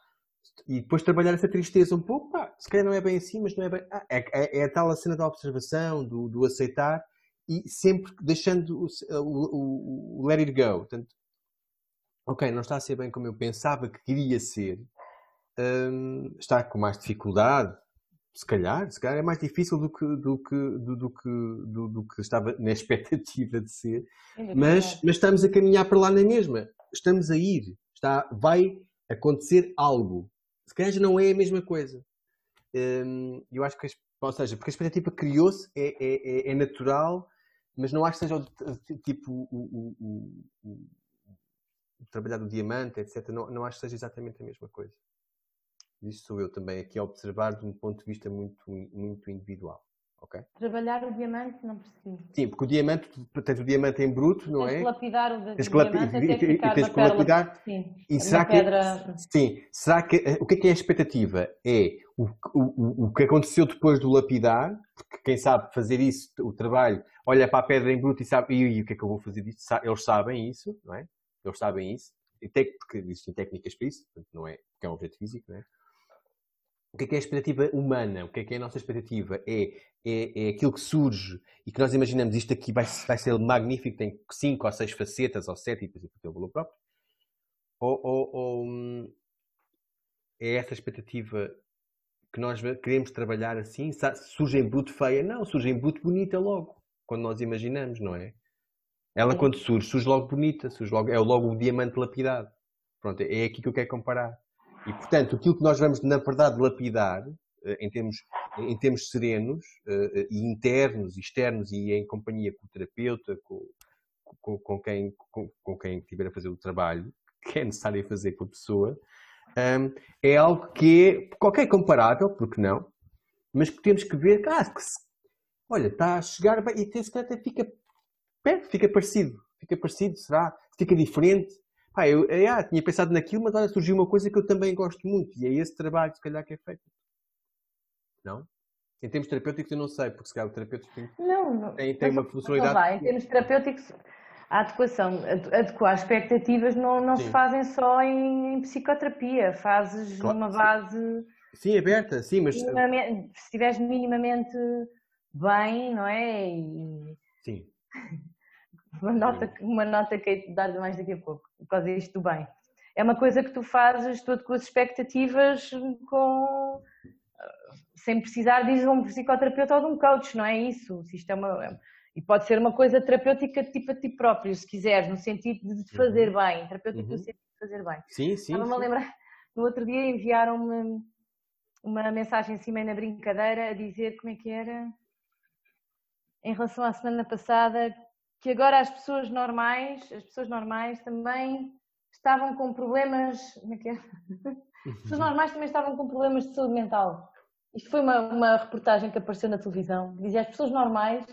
A: E depois trabalhar essa tristeza um pouco, pá, se calhar não é bem assim, mas não é bem. Ah, é, é, é, a tal a cena da observação, do, do aceitar e sempre deixando o, o, o, let it go. Portanto, ok, não está a ser bem como eu pensava que queria ser, um, está com mais dificuldade, se calhar, se calhar é mais difícil do que, do que, do, do que, do, do, que estava na *laughs* expectativa de ser, mas, mas estamos a caminhar para lá na mesma, estamos a ir, está, vai acontecer algo, se calhar já não é a mesma coisa. Um, eu acho que, ou seja, porque a expectativa criou-se, é, é, é, é natural, mas não acho que seja o, tipo o, o, o, o trabalhar do diamante, etc. Não, não acho que seja exatamente a mesma coisa. Isso sou eu também aqui a observar de um ponto de vista muito, muito individual. Okay?
B: Trabalhar o diamante, não percebi.
A: Sim, porque o diamante, tens o diamante em bruto, não
B: tens
A: é?
B: lapidar o tens diamante até ficar
A: tens que lapidar.
B: Sim,
A: e será que, pedra... sim, será que, o que é que é a expectativa? É o, o, o que aconteceu depois do lapidar, porque quem sabe fazer isso, o trabalho, olha para a pedra em bruto e sabe, e, e o que é que eu vou fazer disto? Eles sabem isso, não é? Eles sabem isso, e tem, porque existem técnicas para isso, não é, porque é um objeto físico, não é? O que é, que é a expectativa humana? O que é que é a nossa expectativa? É, é, é aquilo que surge e que nós imaginamos isto aqui vai, vai ser magnífico, tem cinco ou seis facetas ou sete e depois tem o valor próprio? Ou, ou, ou, hum, é essa expectativa que nós queremos trabalhar assim? Surge em bruto feia? Não, surge em bruto bonita logo, quando nós imaginamos, não é? Ela quando surge, surge logo bonita, surge logo, é logo o diamante lapidado. Pronto, é aqui que eu quero comparar. E, portanto, aquilo que nós vamos, na verdade, lapidar, eh, em termos, em termos serenos, eh, e internos, externos, e em companhia com o terapeuta, com, com, com quem, com, com, quem estiver a fazer o trabalho, que é necessário fazer com a pessoa, ehm, é algo que é qualquer comparável, porque não, mas que temos que ver que, ah, que se, olha, está a chegar e até se calhar fica perto, fica parecido, fica parecido, será? Fica diferente, Pá, eu, eu ah, tinha pensado naquilo, mas olha, surgiu uma coisa que eu também gosto muito e é esse trabalho, se calhar, que é feito. Não? Em termos terapêuticos, eu não sei, porque se calhar o terapeuta tem,
B: não, não,
A: tem, tem uma funcionalidade.
B: Vai. Em termos terapêuticos, a adequação, adequar expectativas não, não se fazem só em, em psicoterapia, fazes claro. numa base.
A: Sim, aberta, sim, mas.
B: Se estiveres minimamente bem, não é? E...
A: Sim. *laughs*
B: Uma nota, uma nota que hei de dar mais daqui a pouco, por causa disto do bem. É uma coisa que tu fazes todo com as expectativas com sem precisar de um psicoterapeuta ou de um coach, não é isso? Isto é uma, e pode ser uma coisa terapêutica tipo a ti próprio, se quiseres, no sentido de te fazer uhum. bem, terapêutica uhum. no sentido de fazer bem.
A: Sim, sim.
B: Estava-me a lembrar, no outro dia enviaram-me uma mensagem em cima na brincadeira a dizer como é que era, em relação à semana passada, que agora as pessoas normais, as pessoas normais também estavam com problemas. Como é que é? *laughs* As pessoas normais também estavam com problemas de saúde mental. Isto foi uma, uma reportagem que apareceu na televisão. Dizia as pessoas normais,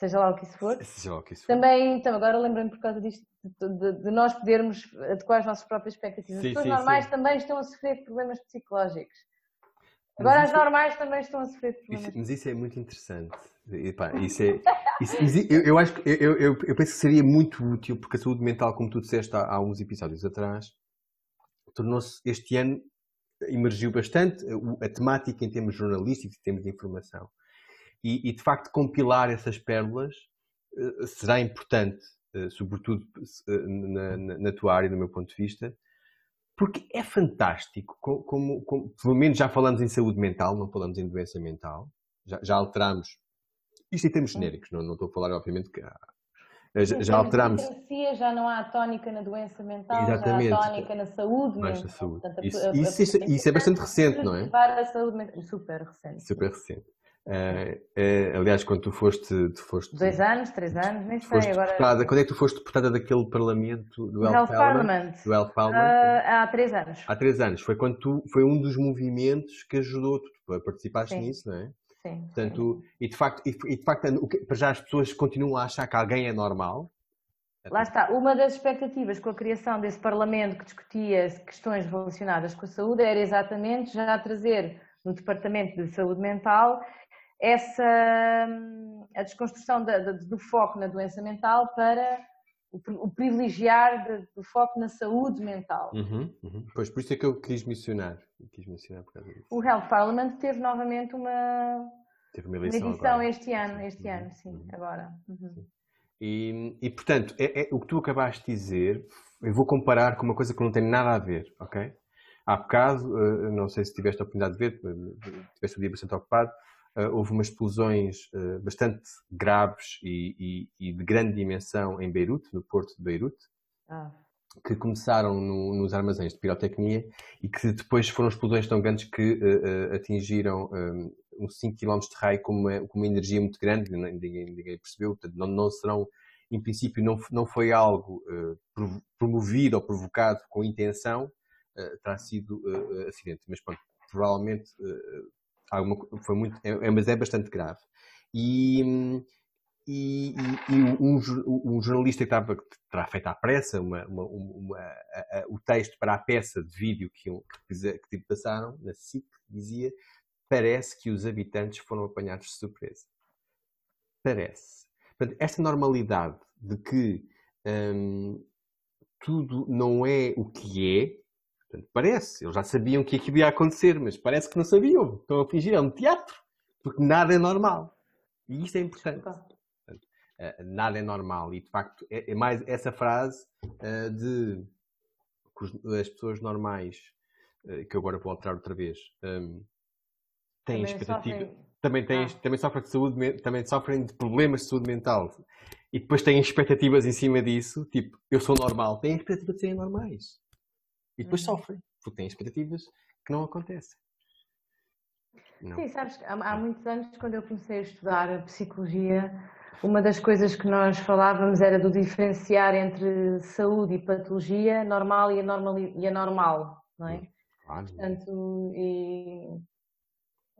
B: seja lá o que isso for,
A: Seja lá o que isso for.
B: também, então, agora lembrei-me por causa disto, de, de- de nós podermos adequar as nossas próprias expectativas.
A: Sim,
B: as pessoas
A: sim,
B: normais
A: sim.
B: também estão a sofrer problemas psicológicos. Agora as
A: isso-
B: normais também estão a sofrer de
A: Isso-
B: problemas
A: mas isso é muito interessante. E, pá, isso é, isso- isso- *laughs* eu, eu acho que eu, eu, eu penso que seria muito útil, porque a saúde mental, como tu disseste há, há uns episódios atrás, tornou-se este ano emergiu bastante o- a temática em termos jornalísticos e em termos de informação. E, e, de facto compilar essas pérolas eh, será importante, eh, sobretudo eh, na, na- na tua área, do meu ponto de vista, porque é fantástico, co- como, como- pelo menos já falamos em saúde mental, não falamos em doença mental, já, já alteramos, isto em termos genéricos, não, não estou a falar obviamente que já, já alteramos
B: já não há tónica na doença mental,
A: Exatamente.
B: já há tónica na saúde
A: Mais
B: mental.
A: saúde.
B: Portanto, a-
A: Isso-
B: a- a-
A: isso é- isso é bastante recente, não é?
B: Preservar a saúde mental. Super recente.
A: super recente. Eh, eh, aliás, quando tu foste, tu foste,
B: Dois anos, três anos, nem sei agora.
A: deputada, quando é que tu foste deputada daquele parlamento do Health Parliament? Do Health Parliament?
B: Ah, há três anos.
A: Há três anos. Foi quando tu, foi um dos movimentos que ajudou tu a participaste
B: Sim.
A: nisso, não é?
B: Sim.
A: Portanto, e de facto, e, de facto que- para já as pessoas continuam a achar que alguém é normal.
B: Lá está. Uma das expectativas com a criação desse Parlamento que discutia questões relacionadas com a saúde era exatamente já trazer no Departamento de Saúde Mental essa a desconstrução da- da- do foco na doença mental para o, o privilegiar de- do foco na saúde mental.
A: Uhum, uhum. Pois, por isso é que eu quis mencionar. Eu quis mencionar por causa disso.
B: O Health Parliament teve novamente uma,
A: Teve uma
B: uma
A: eleição,
B: edição
A: agora.
B: este ano, este
A: Uhum,
B: ano, sim,
A: uhum.
B: agora. Uhum.
A: E, e, portanto, é, é- o que tu acabaste de dizer, eu vou comparar com uma coisa que não tem nada a ver, ok? Há bocado, eh, não sei se tiveste a oportunidade de ver, eh, tiveste o dia bastante ocupado, houve umas explosões eh, bastante graves e, e- e de grande dimensão em Beirute, no porto de Beirute,
B: Ah,
A: que começaram no- nos armazéns de pirotecnia e que depois foram explosões tão grandes que eh, eh, atingiram eh, uns 5 km de raio com uma, com uma energia muito grande, ninguém, ninguém percebeu, portanto não, não serão, em princípio não, não foi algo eh, provo- promovido ou provocado com intenção, eh, terá sido eh, eh, acidente, mas pronto, provavelmente eh, alguma, foi muito, é, é- mas é bastante grave. E, e, e- um, um jornalista que estava que terá feito à pressa uma, uma- uma- a- a- o texto para a peça de vídeo que, que, que passaram na SIC dizia parece que os habitantes foram apanhados de surpresa. Parece. Portanto, esta normalidade de que hum, tudo não é o que é, portanto, parece, eles já sabiam que aquilo ia acontecer, mas parece que não sabiam. Estão a fingir, é um teatro, porque nada é normal. E isto é importante.
B: desculpa.
A: Uh, nada é normal. E de facto é, é mais essa frase uh, de que as pessoas normais, uh, que eu agora vou alterar outra vez, um, têm
B: Também
A: expectativa.
B: sofrem-
A: Também, têm,
B: Ah.
A: também, sofrem de saúde, também sofrem de problemas de saúde mental. E depois têm expectativas em cima disso, tipo, eu sou normal. Têm expectativa de serem normais. E depois
B: Uhum.
A: sofrem, porque têm expectativas que não acontecem. Não.
B: Sim, sabes, que há, há muitos anos, quando eu comecei a estudar a psicologia, uma das coisas que nós falávamos era do diferenciar entre saúde e patologia, normal e anormal, e anormal não é?
A: Claro.
B: Portanto, e-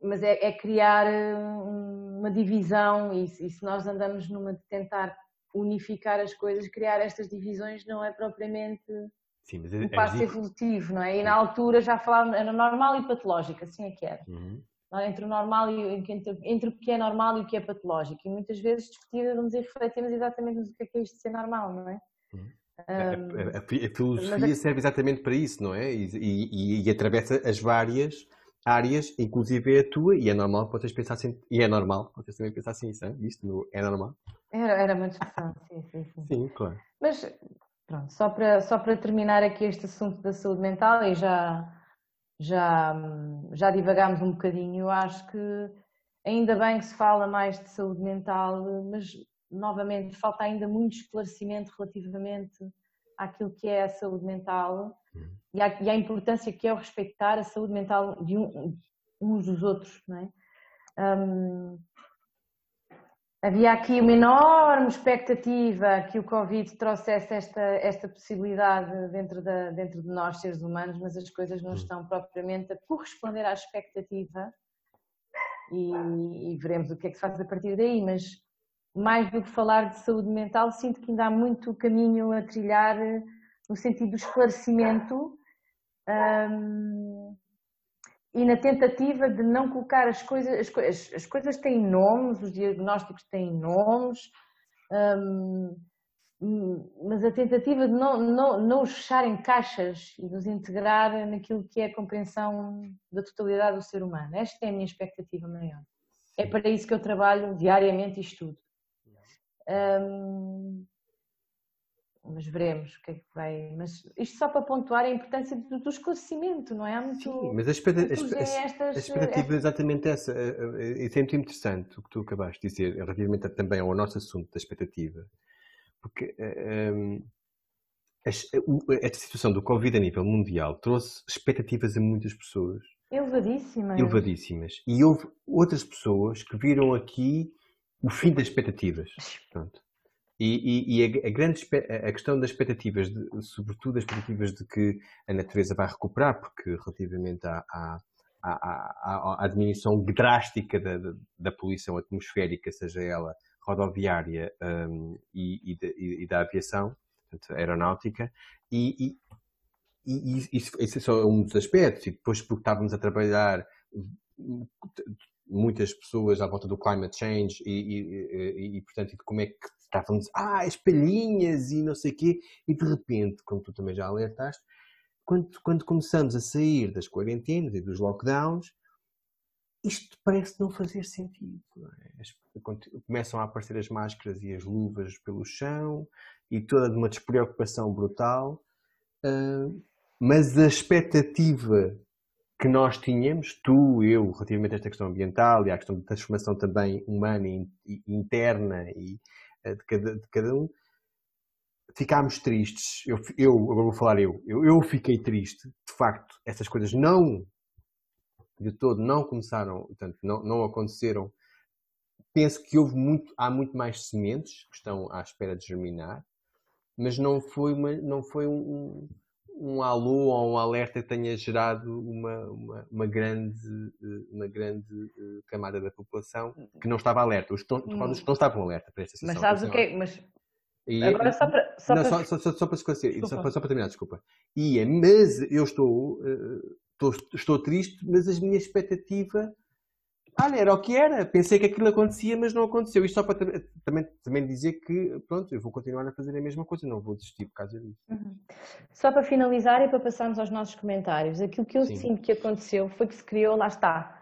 B: mas é, é criar hum, uma divisão e, e se nós andamos numa de tentar unificar as coisas, criar estas divisões não é propriamente
A: Sim, mas
B: um
A: é-
B: passo
A: é-
B: evolutivo, não é? E na altura já falávamos, era normal e patológico, assim é que era
A: Uhum.
B: é? entre o normal e o- entre, entre o que é normal e o que é patológico. E muitas vezes discutimos e refletimos exatamente que é que é isto de ser normal, não é?
A: Uhum.
B: Um,
A: A, a- a fi- a filosofia
B: mas
A: serve exatamente para isso, não é? E, e- e atravessa as várias áreas, inclusive a tua, e é normal que vocês pensassem, e é normal vocês também pensassem isso, hein? isto no- é normal?
B: era, era uma discussão, sim, sim, sim.
A: Sim, claro.
B: Mas pronto, só para, só para terminar aqui este assunto da saúde mental e já, já, já divagámos um bocadinho, eu acho que ainda bem que se fala mais de saúde mental, mas novamente falta ainda muito esclarecimento relativamente àquilo que é a saúde mental
A: Uhum.
B: e à, e à importância que é o respeitar a saúde mental de um- uns dos outros, não é? Hum, Havia aqui uma enorme expectativa que o Covid trouxesse esta, esta possibilidade dentro, da, dentro de nós, seres humanos, mas as coisas não hum. estão propriamente a corresponder à expectativa e, e veremos o que é que se faz a partir daí. Mas mais do que falar de saúde mental, sinto que ainda há muito caminho a trilhar no sentido do esclarecimento. Um, e na tentativa de não colocar as coisas, as, as coisas têm nomes, os diagnósticos têm nomes, hum, mas a tentativa de não, não, não os fechar em caixas e de os integrar naquilo que é a compreensão da totalidade do ser humano. Esta é a minha expectativa maior. É para isso que eu trabalho diariamente e estudo. Hum, mas veremos o que é que vai. Mas isto só para pontuar a importância do, do esclarecimento, não é? Há muito.
A: Sim, mas a, expectativa, a, estas, a expectativa é exatamente essa. Isso é muito interessante o que tu acabaste de dizer, relativamente também ao nosso assunto da expectativa. Porque um, esta situação do Covid a nível mundial trouxe expectativas a muitas pessoas.
B: Elevadíssimas.
A: Elevadíssimas. E houve outras pessoas que viram aqui o fim das expectativas. Pronto. E, e, e a, a, grande a questão das expectativas, de, sobretudo as expectativas de que a natureza vai recuperar, porque relativamente à, à, à, à diminuição drástica da, da, poluição atmosférica, seja ela rodoviária um, e, e, da aviação, portanto, aeronáutica, e, isso, isso é só um dos aspectos, e depois porque estávamos a trabalhar muitas pessoas à volta do climate change e, e, e, e portanto, como é que estávamos, ah, as palhinhas e não sei o quê, e de repente, como tu também já alertaste, quando, quando começamos a sair das quarentenas e dos lockdowns, isto parece não fazer sentido. Não é? Começam a aparecer as máscaras e as luvas pelo chão e toda uma despreocupação brutal, uh, mas a expectativa que nós tínhamos, tu, eu, relativamente a esta questão ambiental e à questão da transformação também humana e interna e de cada, de cada um, ficámos tristes. Eu, eu, agora vou falar eu, eu, eu fiquei triste. De facto, essas coisas não, de todo, não começaram, portanto, não, não aconteceram. Penso que houve muito, há muito mais sementes que estão à espera de germinar, mas não foi, uma, não foi um alô ou um alerta que tenha gerado uma, uma, uma grande, uma grande eh, camada da população que não estava alerta. Os, hum. que não estavam alerta para esta situação.
B: Mas sabes o que é? Mas... E, é Agora só para, só,
A: não,
B: para...
A: Só, só, só, para esclarecer, só, só, para terminar, desculpa. E é, mas eu estou, eh, estou, estou triste, mas a minha expectativa olha, era o que era. Pensei que aquilo acontecia, mas não aconteceu. Isto só para também, também dizer que, pronto, eu vou continuar a fazer a mesma coisa, não vou desistir por causa disso. Uhum.
B: Só para finalizar e para passarmos aos nossos comentários, aquilo que eu Sim. sinto que aconteceu foi que se criou, lá está,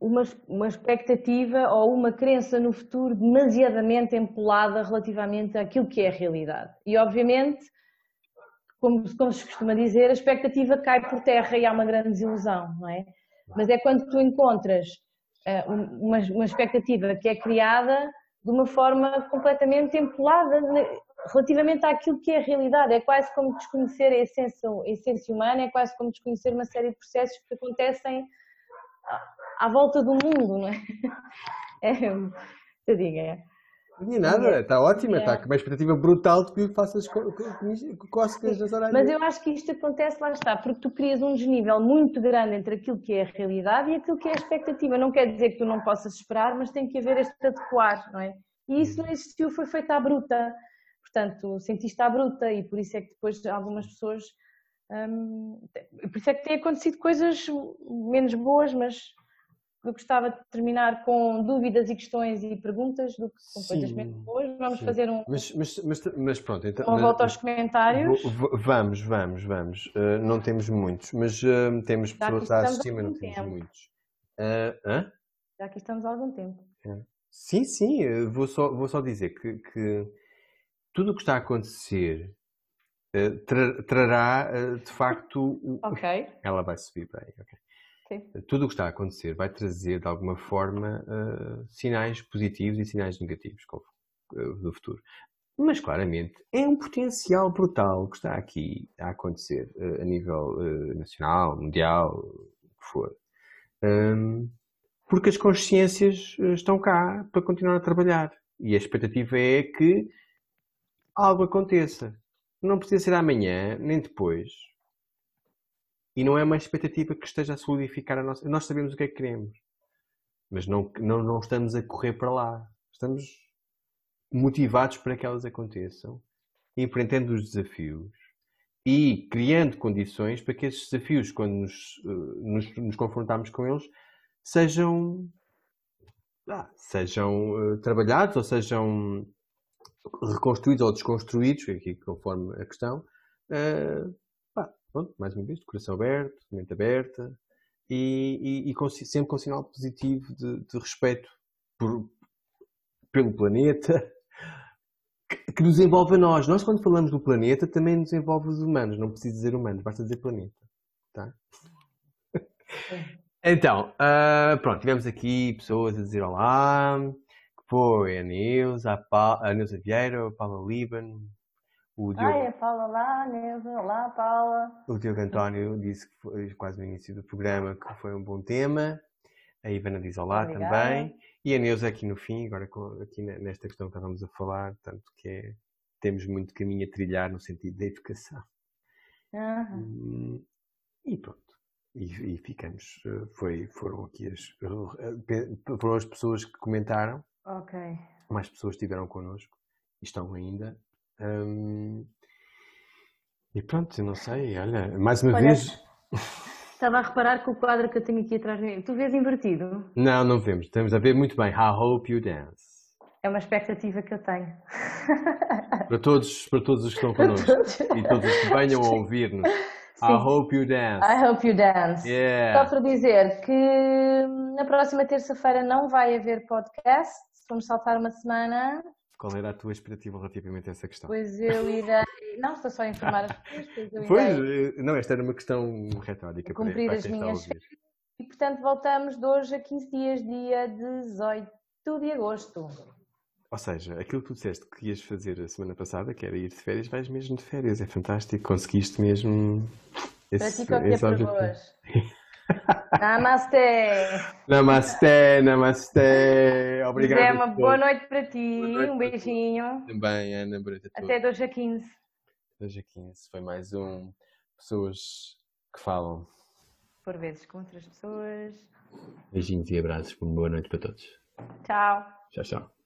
B: uma, uma expectativa ou uma crença no futuro demasiadamente empolada relativamente àquilo que é a realidade. E, obviamente, como, como se costuma dizer, a expectativa cai por terra e há uma grande desilusão, não é? Mas é quando tu encontras uma, uma expectativa que é criada de uma forma completamente empolada relativamente àquilo que é a realidade. É quase como desconhecer a essência, a essência humana, é quase como desconhecer uma série de processos que acontecem à volta do mundo, não é? *laughs* é eu digo, é.
A: E nada, está ótima, está com uma expectativa brutal de que faças cócegas nas orelhas.
B: Mas eu acho que isto acontece, lá está, porque tu crias um desnível muito grande entre aquilo que é a realidade e aquilo que é a expectativa. Não quer dizer que tu não possas esperar, mas tem que haver este adequar, não é? E isso não existiu, foi feito à bruta. Portanto, sentiste à bruta e por isso é que depois algumas pessoas. Hum, por isso é que têm acontecido coisas menos boas, mas eu gostava de terminar com dúvidas e questões e perguntas do que com coisas menos boas. Vamos sim. fazer um.
A: Mas, mas, mas, mas pronto, então.
B: Uma volta aos comentários.
A: Vamos, vamos, vamos. Uh, não temos muitos, mas uh, temos pessoas a assistir, mas não temos tempo. muitos.
B: Uh, Já aqui estamos há algum tempo.
A: É. Sim, sim, vou só, vou só dizer que, que tudo o que está a acontecer tra trará de facto.
B: Ok. *laughs*
A: Ela vai subir bem, ok. Tudo o que está a acontecer vai trazer, de alguma forma, uh, sinais positivos e sinais negativos uh, do futuro. Mas, claramente, é um potencial brutal que está aqui a acontecer uh, a nível nacional, mundial, o que for. Um, porque as consciências eh, estão cá para continuar a trabalhar. E a expectativa é que algo aconteça. Não precisa ser amanhã, nem depois. E não é uma expectativa que esteja a solidificar a nossa. Nós sabemos o que é que queremos. Mas não, não, não estamos a correr para lá. Estamos motivados para que elas aconteçam, enfrentando os desafios e criando condições para que esses desafios, quando nos, eh, nos, nos confrontarmos com eles, sejam, ah, sejam uh, trabalhados ou sejam reconstruídos ou desconstruídos, aqui conforme a questão. Uh, pronto, mais uma vez, coração aberto, mente aberta e, e, e com, sempre com sinal positivo de, de respeito por, pelo planeta, que, que, nos envolve a nós. Nós, quando falamos do planeta, também nos envolve os humanos. Não precisa dizer humanos, basta dizer planeta. Tá? *laughs* Então, uh, pronto, tivemos aqui pessoas a dizer olá, que foi a Neuza, a, pa a Neuza Vieira, a Paula Liban,
B: o Diogo... Ai, lá, Neuza, olá Paula.
A: O Diogo António disse que foi quase no início do programa que foi um bom tema. A Ivana diz olá Obrigada. também. E a Neuza aqui no fim, agora aqui nesta questão que estávamos a falar, tanto que é, temos muito caminho a trilhar no sentido da educação. Uhum. E pronto. E, e, ficamos. Eh, foi, foram aqui as, eh, foram as pessoas que comentaram.
B: Ok.
A: Mais pessoas estiveram connosco e estão ainda. Um, e pronto, não sei, olha, mais uma olha, vez. *laughs*
B: Estava a reparar que o quadro que eu tenho aqui atrás de mim, tu vês invertido?
A: Não, não vemos. Estamos a ver muito bem. I hope you dance.
B: É uma expectativa que eu tenho.
A: Para todos, para todos os que estão *laughs* connosco e todos os que venham a ouvir-nos. I hope you dance.
B: I hope you dance.
A: Yeah.
B: Só para dizer que na próxima terça-feira não vai haver podcast. Vamos saltar uma semana.
A: Qual era a tua expectativa relativamente a essa questão?
B: Pois eu irei. Não, estou só a informar as pessoas. Pois,
A: pois eh, não, esta era uma questão retórica.
B: Cumprir para, para as minhas. E portanto voltamos de hoje a 15 dias, dia 18 de agosto.
A: Ou seja, aquilo que tu disseste que ias fazer a semana passada, que era ir de férias, vais mesmo de férias. É fantástico. Conseguiste mesmo
B: esse, Para ti, esse objetivo. *laughs* Namastê!
A: Namastê, namastê! Obrigado.
B: Zé, uma boa noite para ti, noite um beijinho.
A: Também, Ana Breta.
B: Até 2 a 15.
A: 2 a 15. Foi mais um Pessoas que Falam.
B: Por vezes com outras pessoas.
A: Beijinhos e abraços. Uma boa noite para todos.
B: Tchau.
A: Tchau, tchau.